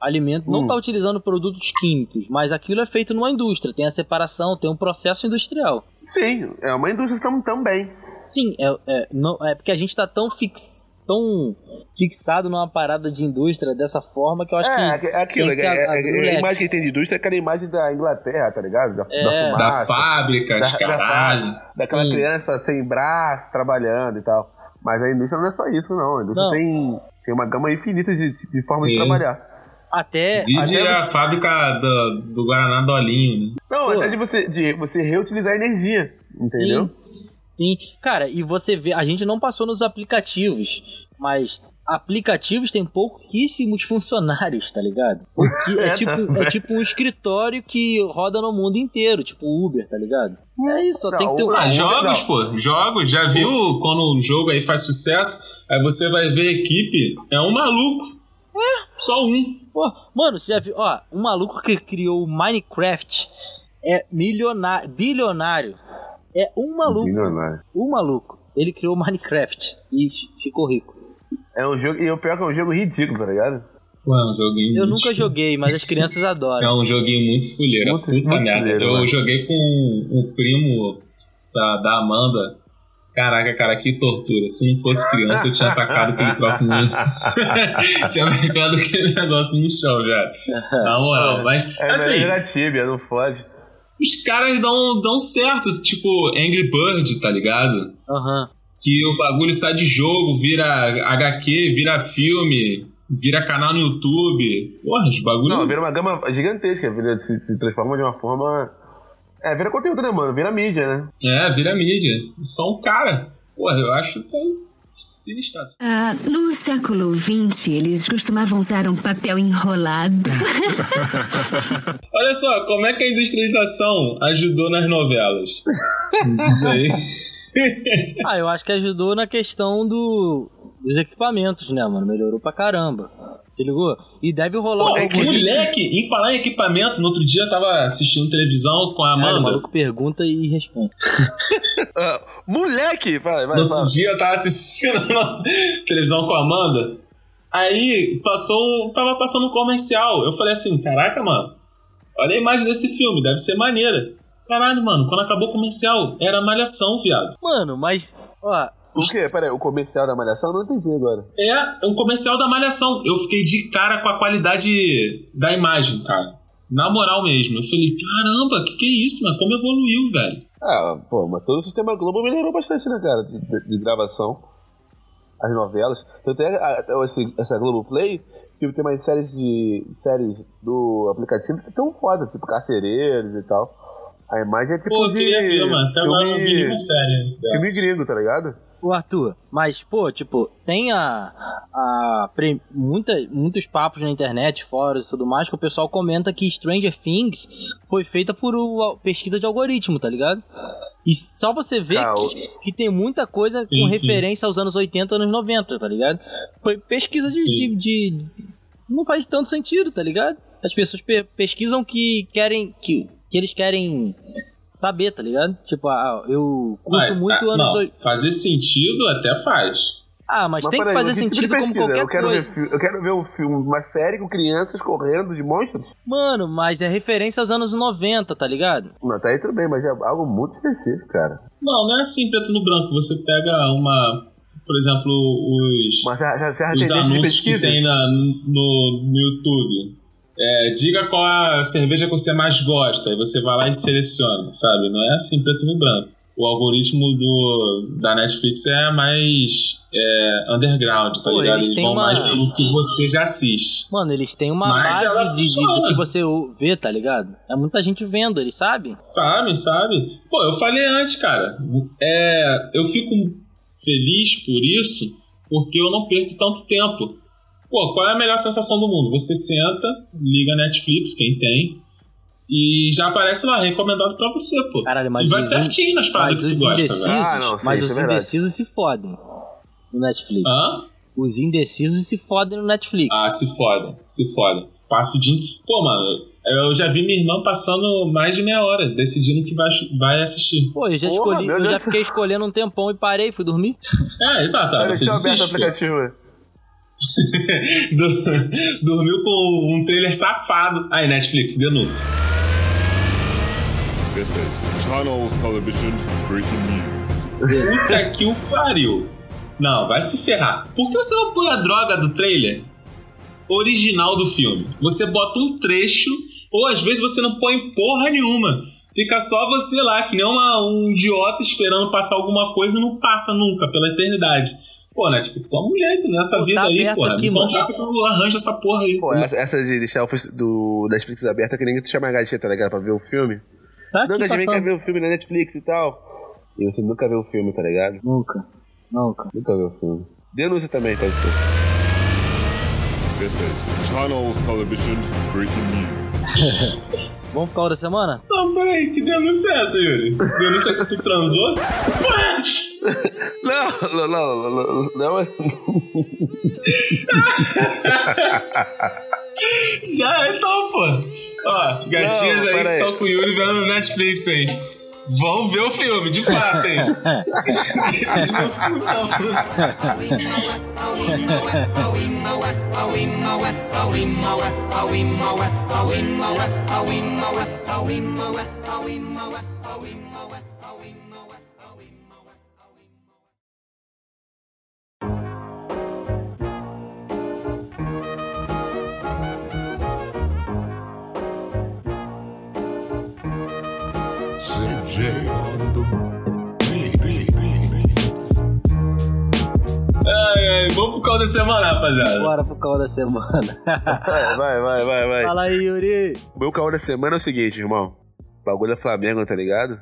alimento, não Hum. está utilizando produtos químicos, mas aquilo é feito numa indústria, tem a separação, tem um processo industrial. Sim, é uma indústria tam- também. Sim, é, é, não, é porque a gente tá tão, fix, tão fixado numa parada de indústria dessa forma que eu acho É, que. é aquilo. É, que é- o a leque. imagem que tem de indústria é aquela imagem da Inglaterra, tá ligado? Da, É. da Da fumaça. fábrica, de Da- da caralho. daquela Sim. criança sem braço, trabalhando e tal. Mas a indústria não é só isso, não. A indústria Não. tem, tem uma gama infinita de, de formas de trabalhar. Até. E de até- a fábrica do, do Guaraná Dolinho, né? Não, Pô. até de você, de você reutilizar energia, entendeu? Sim. Sim. Cara, e você vê, a gente não passou nos aplicativos, mas aplicativos têm pouquíssimos funcionários, tá ligado? Porque *laughs* é, É, tipo, tá. é tipo um escritório que roda no mundo inteiro, tipo Uber, tá ligado? É isso, só Não, tem que ter um. Uber- Ah, Não, jogos, não. pô. Jogos. Já viu quando um jogo aí faz sucesso? Aí você vai ver a equipe. É um maluco. É, só um. Pô, mano, você já viu? Ó, um maluco que criou o Minecraft é milionário, bilionário. É um maluco, Bilionário. um maluco. Ele criou o Minecraft e ficou rico. É um jogo, e o pior é que é um jogo ridículo, tá ligado? Pô, é um joguinho. Eu muito- nunca joguei, mas as crianças É adoram. um joguinho muito fuleira. Muito- Puta muito merda. fuleira, eu mano. joguei com um primo da, da Amanda. Caraca, cara, que tortura. Se não fosse criança, eu tinha atacado aquele troço no. *laughs* tinha atacado aquele negócio no chão, velho. Na moral, mas. É assim, melhor jogar Tibia, não fode. Os caras dão, dão certo. Tipo, Angry Bird, tá ligado? Aham. que o bagulho sai de jogo, vira HQ, vira filme, vira canal no YouTube. Porra, os bagulho. Não, vira uma gama gigantesca, vira, se, se transforma de uma forma. É, vira conteúdo, né, mano? Vira mídia, né? É, vira mídia. Só um cara. Porra, eu acho que sinistraço. Ah, no século XX, eles costumavam usar um papel enrolado. *laughs* Olha só, como é que a industrialização ajudou nas novelas? *laughs* Diz aí. Ah, eu acho que ajudou na questão do, dos equipamentos, né, mano? Melhorou pra caramba. Se ligou? E deve rolar Pô, um moleque, em falar em equipamento, no outro dia eu tava assistindo televisão com a Cara, o Amanda. maluco pergunta e responde. *laughs* Ah, moleque! Vai, vai, No outro vai. dia eu tava assistindo *laughs* televisão com a Amanda. Aí passou um, tava passando um comercial. Eu falei assim: caraca, mano, olha a imagem desse filme, deve ser maneira. Caralho, mano, quando acabou o comercial, era malhação, viado. Mano, mas, ó, O quê? Pera aí, o comercial da Malhação? Não entendi agora. É um comercial da malhação. Eu fiquei de cara com a qualidade da imagem, cara. Na moral mesmo. Eu falei, caramba, que que é isso, mano? Como evoluiu, velho? Ah, pô, mas todo o sistema Globo melhorou bastante, né, cara? De, de- de gravação. As novelas. Tanto é a- a- esse, essa Globoplay, que tem mais séries de. séries do aplicativo que tão foda, tipo carcereiros e tal. A imagem é tipo Pô, eu de. queria ver, mano. Até agora eu vi nenhuma série filme gringo, tá ligado? O Arthur, mas, pô, tipo, tem a. a pre- muita, muitos papos na internet, fóruns e tudo mais, que o pessoal comenta que Stranger Things foi feita por o- pesquisa de algoritmo, tá ligado? E só você ver que, que tem muita coisa Sim, com sim. referência aos anos 80, anos 90, tá ligado? Foi pesquisa de. De- de- Não faz tanto sentido, tá ligado? As pessoas pe- pesquisam que querem. Que, que eles querem saber, tá ligado? Tipo, ah, eu curto Mas, muito ah, anos não, 80. fazer sentido até faz. Ah, mas, tem que peraí, fazer mas tipo sentido como qualquer eu quero coisa. Ver, eu quero ver um filme, uma série com crianças correndo de monstros. Mano, mas é referência aos anos 90, tá ligado? Não, tá aí tudo bem, mas é algo muito específico, cara. Não, não é assim preto no branco. Você pega uma. Por exemplo, os. Mas já, já, já os anúncios que pesquisa. tem na, no, no YouTube. É, diga qual a cerveja que você mais gosta, aí você vai lá e seleciona, sabe? Não é assim preto no branco. O algoritmo do, da Netflix é mais é, underground, tá Pô, ligado? eles Eles têm vão uma- mais pelo que você já assiste. Mano, eles têm uma Mas base de, de- do que você vê, tá ligado? É muita gente vendo, eles sabem. Sabe, sabe? Pô, eu falei antes, cara. É, eu fico feliz por isso, porque eu não perco tanto tempo. Pô, qual é a melhor sensação do mundo? Você senta, liga a Netflix, quem tem, e já aparece lá, recomendado pra você, pô. Caralho, mas e vai os in- certinho nas paradas Mas que os tu gosta, indecisos, velho. Ah, não, sim, mas os é verdade. indecisos se fodem no Netflix. Hã? Os indecisos se fodem no Netflix. Ah, se foda, se foda. Passa o dia. Pô, mano, eu já vi minha irmã passando mais de meia hora decidindo que vai, vai assistir. Pô, eu já Porra, escolhi, eu Deus. já fiquei escolhendo um tempão e parei, fui dormir. É, exato, você o desiste. pô. aplicativo. *laughs* Dormiu com um trailer safado. Aí, Netflix, denúncia. This is Channels Television's breaking news. Puta que o pariu. Não, vai se ferrar. Por que você não põe a droga do trailer original do filme? Você bota um trecho, ou às vezes você não põe porra nenhuma. Fica só você lá, que nem uma- um idiota esperando passar alguma coisa e não passa nunca, pela eternidade. Pô, né? Tipo, toma um jeito nessa Pô, vida tá aí, aberto porra. aqui, Me mano. contrata que eu arranjo essa porra aí. Pô, essa, essa de deixar o do Netflix aberta é que nem tu chama a gatinha, tá ligado? Pra ver o filme. Tá não, vem passando. quer ver o filme na Netflix e tal. E você nunca vê o filme, tá ligado? Nunca, nunca. Nunca vê o filme. Denúncia também, pode ser. This is Channels Television's breaking news. *laughs* Vamos pro caô da semana? Não, peraí, que denúncia é essa, Yuri? Denúncia que tu transou? Ué! Não, não, não, não, não, não. *laughs* Já é então, pô. Ó, gatinhas Não, aí que aí. estão com o Yuri vendo no Netflix, hein? Vão ver o filme, de fato, hein? *laughs* Ai, ai, vamos pro caldo da semana, rapaziada. Bora pro caô da semana. Vai, vai, vai, vai. Fala aí, Yuri. O meu caô da semana é o seguinte, irmão. O bagulho é Flamengo, tá ligado?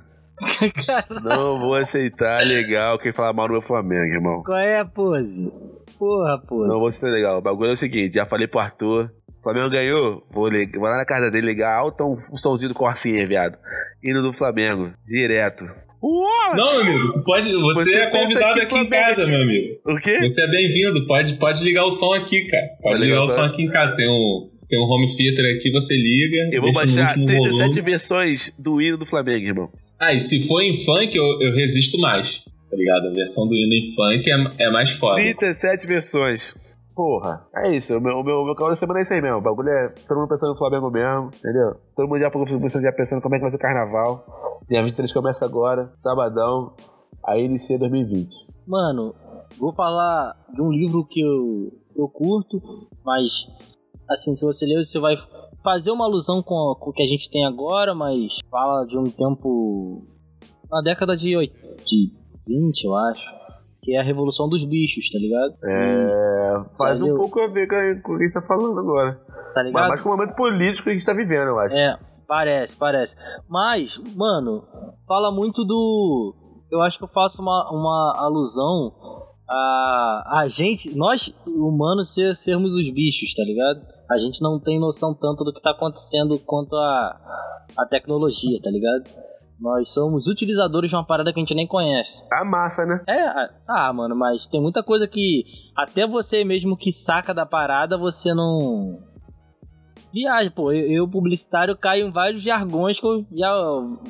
Não vou aceitar legal quem falar mal do meu Flamengo, irmão. Qual é a pose? Porra, pose. Não vou aceitar legal. O bagulho é o seguinte, já falei pro Arthur. O Flamengo ganhou, vou, lig- vou lá na casa dele ligar alto um somzinho do Corsinha, viado. Indo do Flamengo, direto. Uou! Não, amigo, tu pode. Você, Você é convidado aqui em casa, meu amigo. O quê? Você é bem-vindo, pode, pode ligar o som aqui, cara. Pode ligar ligar o som aqui em casa. Tem um, tem um home theater aqui, você liga. Eu vou baixar no último 37 volume. versões do hino do Flamengo, irmão. Ah, e se for em funk, eu, eu resisto mais. Tá ligado? A versão do hino em funk é, é mais foda. 37 versões. Porra, é isso. O meu, o meu, meu caô da semana é isso aí mesmo. O bagulho é todo mundo pensando no Flamengo mesmo, entendeu? Todo mundo já já pensando como é que vai ser o carnaval. Dia 23 começa agora, sabadão. Aí inicia 2020. Mano, vou falar de um livro que eu, eu curto, mas assim, se você ler, você vai fazer uma alusão com, com o que a gente tem agora, mas fala de um tempo na década de, oit- de 20, eu acho, que é a Revolução dos Bichos, tá ligado? É. Faz Valeu. um pouco a ver com o que a gente tá falando agora. Tá Mas ligado? mais com o momento político que a gente tá vivendo, eu acho. É, parece, parece. Mas, mano, fala muito do. Eu acho que eu faço uma, uma alusão a, a gente, nós humanos, ser, sermos os bichos, tá ligado? A gente não tem noção tanto do que tá acontecendo quanto a, a tecnologia, tá ligado? Nós somos utilizadores de uma parada que a gente nem conhece. A massa, né? É, ah, mano, mas tem muita coisa que até você mesmo que saca da parada, você não. Viagem, pô, eu, eu, publicitário caio em vários jargões que eu já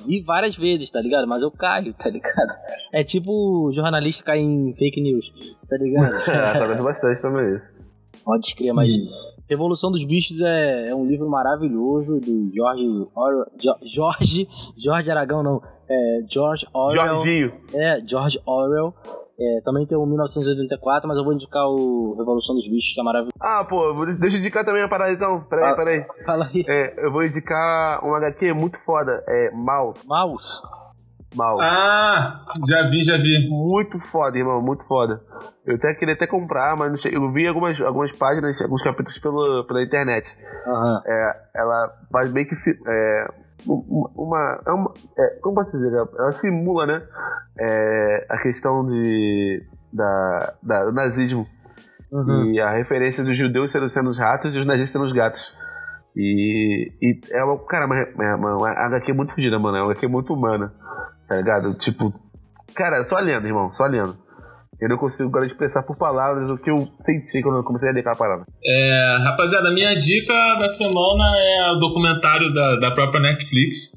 vi várias vezes, tá ligado? Mas eu caio, tá ligado? É tipo jornalista cair em fake news, tá ligado? É, *laughs* tá vendo bastante também isso. Pode escrever, mas Revolução dos Bichos é, é um livro maravilhoso do Jorge Orwell, Jorge, Jorge Aragão não, é George Orwell. Jorginho. É, George Orwell. É, também tem o 1984, mas eu vou indicar o Revolução dos Bichos, que é maravilhoso. Ah, pô, deixa eu indicar também a parada então. Peraí, Ah. peraí. Fala aí. É, eu vou indicar um HQ muito foda. É Mouse. Mouse? Mouse. Ah, já vi, já vi. Muito foda, irmão, muito foda. Eu até queria até comprar, mas não cheguei. Eu vi algumas, algumas páginas, alguns capítulos pelo, pela internet. Aham. É, ela faz meio que se. É, uma. uma, é uma- é, como posso dizer? Ela simula, né? é, a questão de. da, da- do nazismo. Uhum. E a referência dos judeus sendo, sendo os ratos e os nazistas sendo os gatos. E, e é uma, cara, uma, uma, uma HQ muito fodida, mano. É uma HQ muito humana, tá ligado? Tipo, cara, só lendo, irmão, só lendo. Eu não consigo agora expressar por palavras o que eu senti quando eu comecei a ler aquela parada. É, rapaziada, minha dica da semana é o documentário da, da própria Netflix,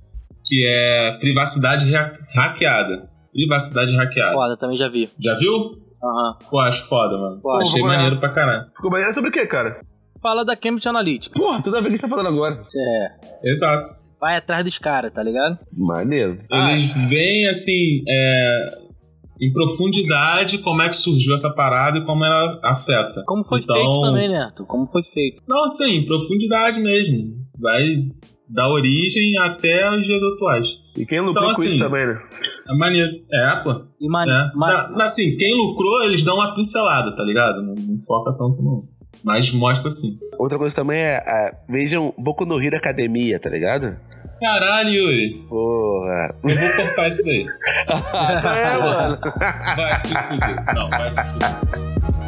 que é Privacidade Hackeada. Hackeada. Privacidade Hackeada. Foda, também já vi. Já viu? Aham. Pô, acho foda, mano. Foda. Achei maneiro pra caralho. Ficou maneiro sobre o que, cara? Fala da Cambridge Analytica. Porra, tudo a ver com o que a gente tá falando agora. É. Exato. Vai atrás dos caras, tá ligado? Maneiro. Eles veem, assim, é, em profundidade como é que surgiu essa parada e como ela afeta. Como foi Então- feito também, Neto? Como foi feito? Não, assim, em profundidade mesmo. Vai da origem até os dias atuais. E quem lucrou Então, com assim, isso também, né? É maneiro. É, pô. E man... É. ma- Na- assim, quem lucrou, eles dão uma pincelada, tá ligado? Não, não foca tanto, não. Mas mostra assim. Outra coisa também é, é vejam Boku no Hero Academia, tá ligado? Caralho, Yuri. Porra. Eu vou cortar isso daí. *laughs* é, mano. Vai se fuder. Não, vai se fuder.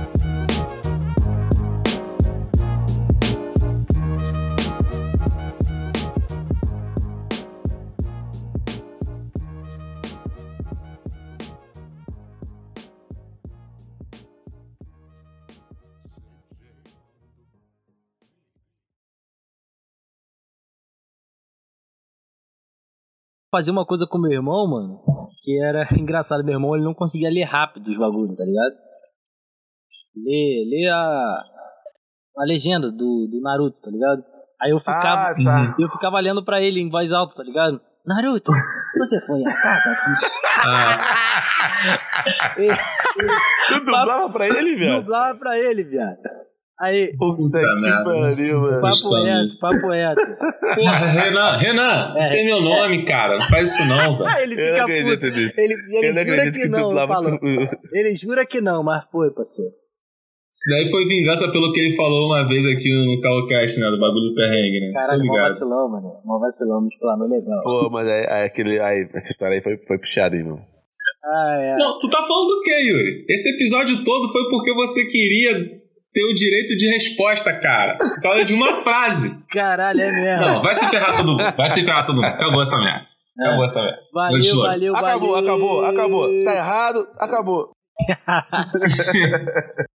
Fazer uma coisa com meu irmão, mano, que era *laughs* engraçado. Meu irmão, ele não conseguia ler rápido os bagulhos, tá ligado? Ler, ler a, a legenda do, do Naruto, tá ligado? Aí eu ficava, Ah, tá. eu ficava lendo pra ele em voz alta, tá ligado? Naruto, você foi à casa de... *laughs* Ah, Tu dublava pra ele, viado? Dublava pra ele, viado. Aí, Puta que pariu, mano. papo reto, disso. papo reto. porra, Renan, Renan, É, tem meu nome, cara. Não faz isso não, velho. Aí ele Eu não fica acredito puto. nisso. Ele, ele Eu não jura que que não, falou. tu- Ele jura que não, mas foi, parceiro. Isso daí foi vingança pelo que ele falou uma vez aqui no Calcast, né? Do bagulho do perrengue, né? Caralho, mó ligado. vacilão, mano. Mó vacilão, me explanou legal. Pô, mas aí, aí aquele, aí, essa história aí foi, foi puxada, irmão. Ah, é. Não, tu tá falando do que, Yuri? Esse episódio todo foi porque você queria ter o direito de resposta, cara. Por causa de uma frase. Caralho, é mesmo. Não, vai se ferrar todo mundo. Vai se ferrar todo mundo. Acabou essa merda. Acabou essa merda. Valeu, valeu, valeu. Acabou, acabou, acabou. Tá errado, acabou. *laughs*